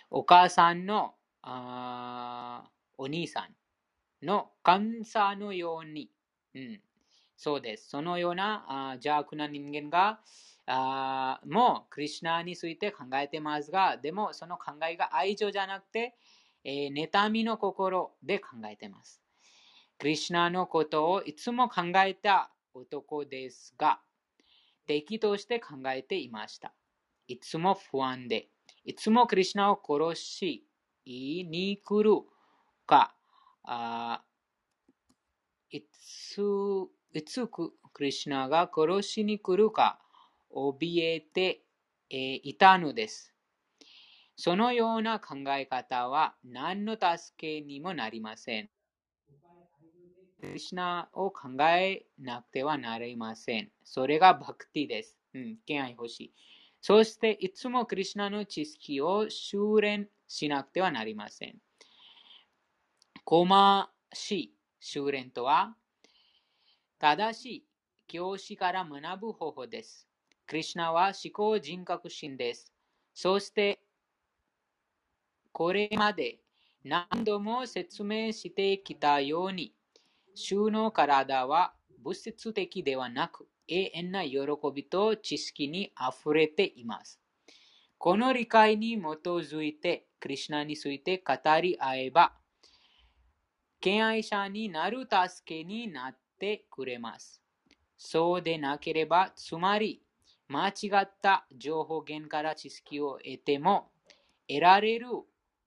お母さんのあお兄さんの感謝のように、うん、そうです。そのような邪悪な人間があもうクリュナについて考えてますが、でもその考えが愛情じゃなくて、えー、妬みの心で考えてます。クリュナのことをいつも考えた男ですが、敵として考えていました。いつも不安で、いつもクリュナを殺しに来るか、あいついつクリュナが殺しに来るか、怯えてえいたのです。そのような考え方は何の助けにもなりません。クリシナを考えなくてはなりません。それがバクティです。うん、敬愛欲しい。そして、いつもクリシナの知識を修練しなくてはなりません。コマし修練とは、正しい教師から学ぶ方法です。クリシナは思考人格心です。そして、これまで何度も説明してきたように、衆の体は物質的ではなく永遠な喜びと知識に溢れています。この理解に基づいて、クリュナについて語り合えば、敬愛者になる助けになってくれます。そうでなければ、つまり、間違った情報源から知識を得ても、得られる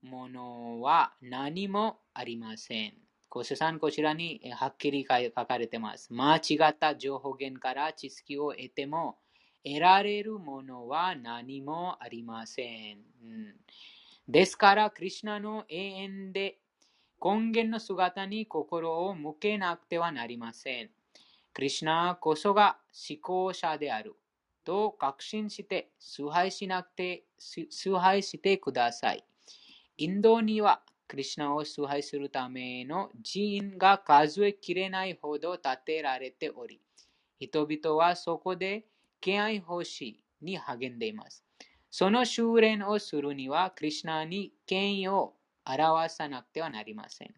ものは何もありません。ご主さん、こちらにはっきり書かれています。間違った情報源から知識を得ても、得られるものは何もありません。うん、ですから、クリュナの永遠で根源の姿に心を向けなくてはなりません。クリュナこそが思考者であると確信して崇拝しなくて崇拝してください。インドにはクリュナを崇拝するための寺院が数えきれないほど建てられており、人々はそこで敬愛奉仕に励んでいます。その修練をするには、クリュナに権威を表さなくてはなりません。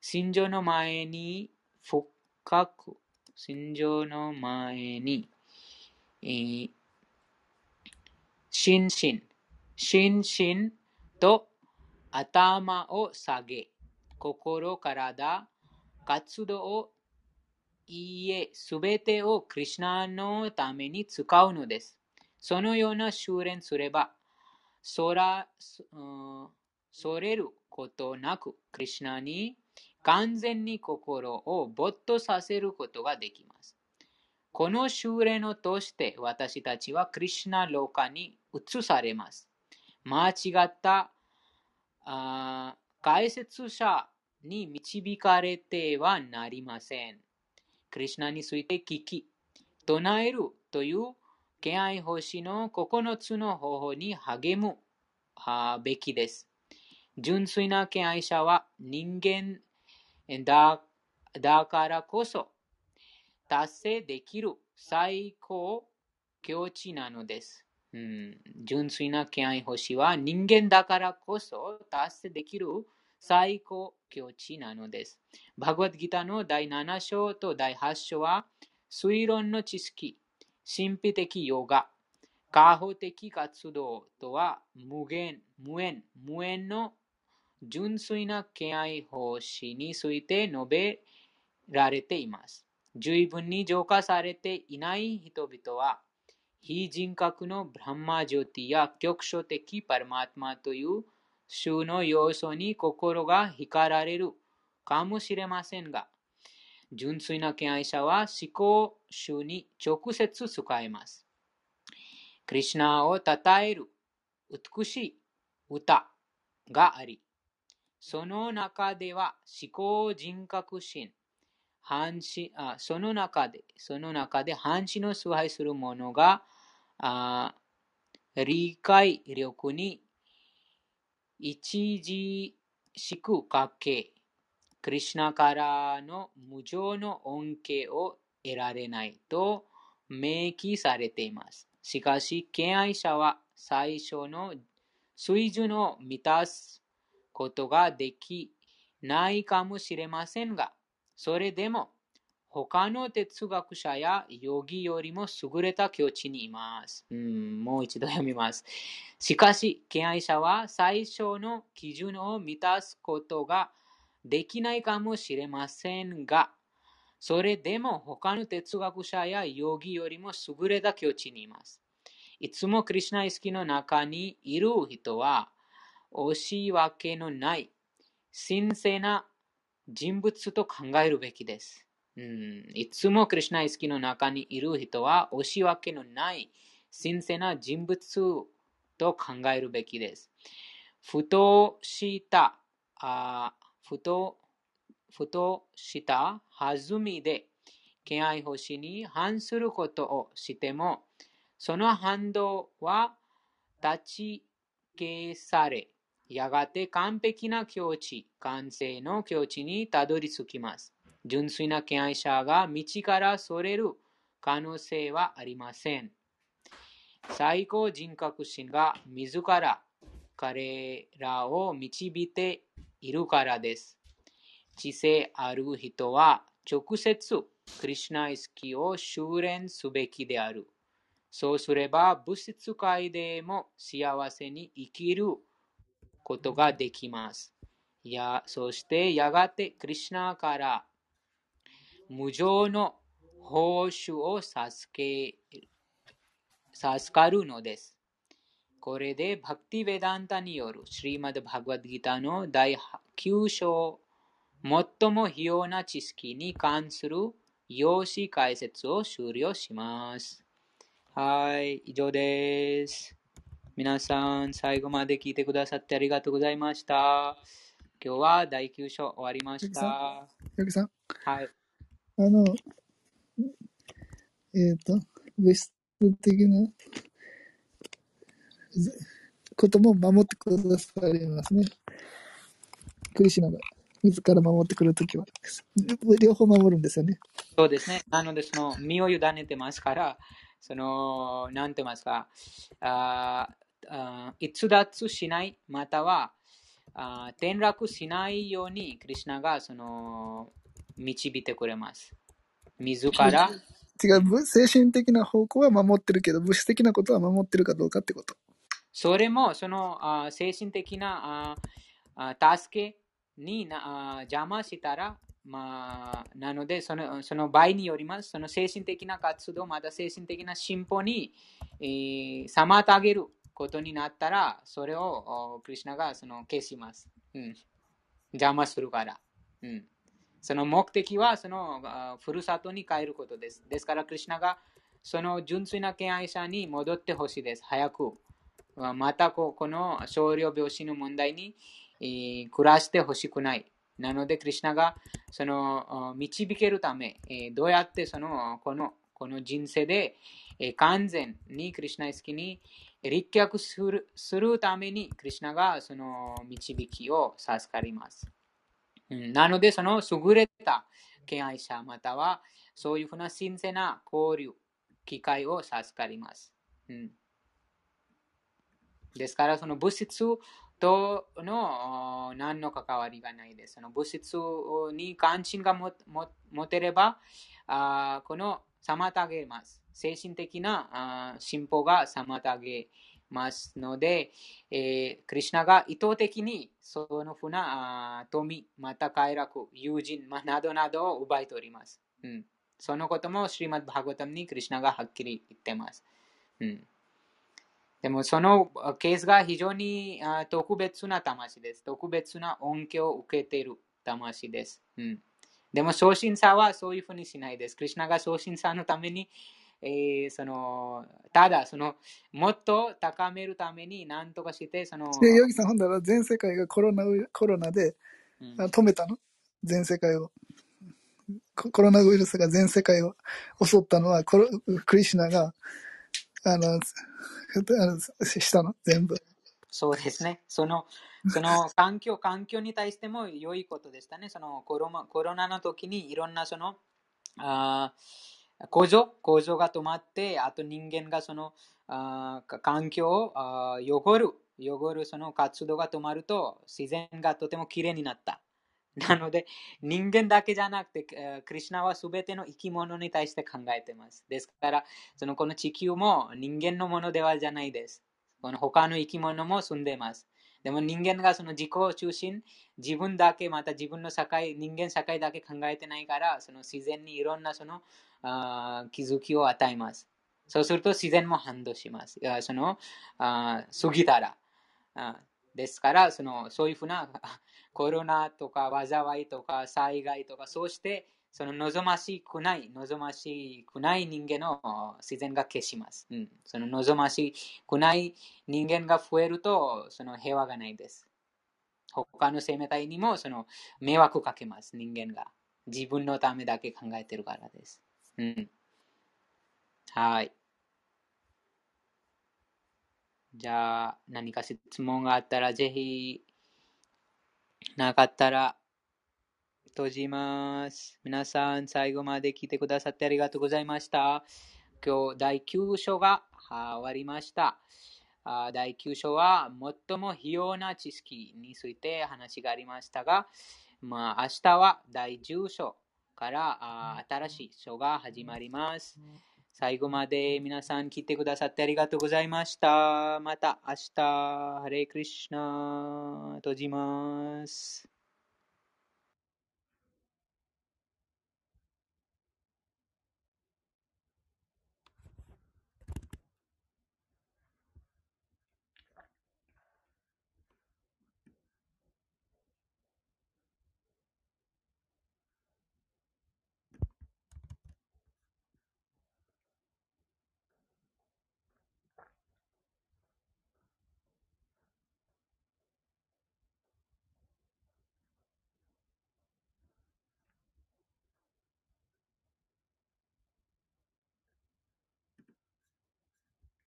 信条の前に深く、信条の前に、えー、心身、心身と頭を下げ、心、体、活動を、いいえ、すべてをクリュナのために使うのです。そのような修練すれば、そら、それることなく、クリュナに完全に心を没頭させることができます。この修練を通して私たちはクリュナローカに移されます。間違ったあ解説者に導かれてはなりません。クリュナについて聞き、唱えるという敬愛奉仕の9つの方法に励むべきです。純粋な敬愛者は人間だだからこそ達成できる最高境地なのです。うん、純粋な敬愛星は人間だからこそ達成できる最高境地なのです。バグワッドギターの第7章と第8章は推論の知識、神秘的ヨガ、過保的活動とは無限、無縁、無縁の純粋な敬愛奉仕について述べられています。十分に浄化されていない人々は、非人格のブランマジョティや局所的パルマートマという種の要素に心が光られるかもしれませんが、純粋な敬愛者は思考主に直接使えます。クリシナを称える美しい歌があり、その中では思考人格心、半死あその中で、その中で半死の崇拝する者があ理解力に著しくかけ、クリシナからの無常の恩恵を得られないと明記されています。しかし、敬愛者は最初の水準を満たすことができないかもしれませんが、それでも他の哲学者やヨギよりも優れた境地にいます。うん、もう一度読みます。しかし、敬愛者は最初の基準を満たすことができないかもしれませんが、それでも他の哲学者やヨギよりも優れた境地にいます。いつもクリュナ意識の中にいる人は、押し分けのない神聖な人物と考えるべきです。うん、いつもクリュナ意識の中にいる人は押し分けのない神聖な人物と考えるべきです。ふとしたあふとふとした弾みで敬愛星に反することをしてもその反動は立ち消されやがて完璧な境地、完成の境地にたどり着きます。純粋な敬愛者が道からそれる可能性はありません。最高人格心が自ら彼らを導いているからです。知性ある人は直接クリュナ意識を修練すべきである。そうすれば物質界でも幸せに生きることができます。やそしてやがてクリュナから無常の報酬を授け授かるのです。これでバクティベダンタによるシリマド・バグワッドギターの第9章最も費用な知識に関する用紙解説を終了します。はい、以上です。皆さん、最後まで聞いてくださってありがとうございました。今日は第9章終わりました。よきさん。はい。あの、えっ、ー、と、物質的なことも守ってくださりますね。クリシナが自ら守ってくるときは。両方守るんですよね。そうですね。なので、その身を委ねてますから、その、なんて言いますか、ああ逸脱しない、またはあ転落しないように、クリュナがその導いてくれます。自ら。違う、精神的な方向は守ってるけど、物質的なことは守ってるかどうかってこと。それも、そのあ精神的な助けになあ邪魔したら、まあ、なのでその、その場合によります。その精神的な活動、また精神的な進歩に、えー、妨げることになったら、それをクリュナがその消します。うん。邪魔するから。うん。その目的はそのふるさとに帰ることです。ですから、クリュナがその純粋な敬愛者に戻ってほしいです。早く。またここの少量病死の問題に、暮らしてほしくない。なので、クリュナがその導けるため、えどうやってそのこのこの人生で、え完全にクリュナ意識に立脚するするために、クリュナがその導きを授かります。うん、なので、その優れた敬愛者またはそういうふうな神聖な交流、機会を授かります。うん、ですから、その物質との何の関わりがないです。その物質に関心が持てれば、あこの妨げます。精神的な進歩が妨げますので、えー、クリュナが意図的にそのふうな富、また快楽、友人、ま、などなどを奪い取ります。うん、そのこともシリマッバーガタムにクリュナがはっきり言ってます。うんでもそのケースが非常に特別な魂です。特別な恩恵を受けている魂です。うん、でも、昇進者はそういうふうにしないです。クリュナが昇進者のために、えー、そのただその、もっと高めるために何とかして、その。ヨギさん、ほんだら全世界がコロナコロナで、止めたの？全世界を。コロナウイルスが全世界を襲ったのは、クリシュナが、あの、したの？全部。そうですね。その、その環境、環境に対しても良いことでしたね。そのコロコロナの時にいろんなその、あ工場、工場が止まって、あと人間がその、あ環境を汚る、汚るその活動が止まると、自然がとてもきれいになった。なので、人間だけじゃなくて、クリュナはすべての生き物に対して考えています。ですから、そのこの地球も人間のものではじゃないです。この他の生き物も住んでいます。でも人間がその自己を中心、自分だけ、また自分の社会、人間社会だけ考えてないから、その自然にいろんなその気づきを与えます。そうすると自然も反応します。そのあ過ぎたら。ですから、そのそういうふうな (laughs) コロナとか災いとか災害とか、そうしてその望ましくない、望ましくない人間の自然が消します。うん、その望ましくない人間が増えると、その平和がないです。他の生命体にもその迷惑をかけます、人間が。自分のためだけ考えてるからです。うん。はい。じゃあ、何か質問があったら、ぜひ、なかったら、閉じます。皆さん、最後まで聞いてくださってありがとうございました。今日、第9章が終わりました。第9章は最も費用な知識について話がありましたが、まあ、明日は第10章からあ新しい書が始まります。最後まで皆さん聞いてくださってありがとうございました。また明日、ハレイクリシナ閉じます。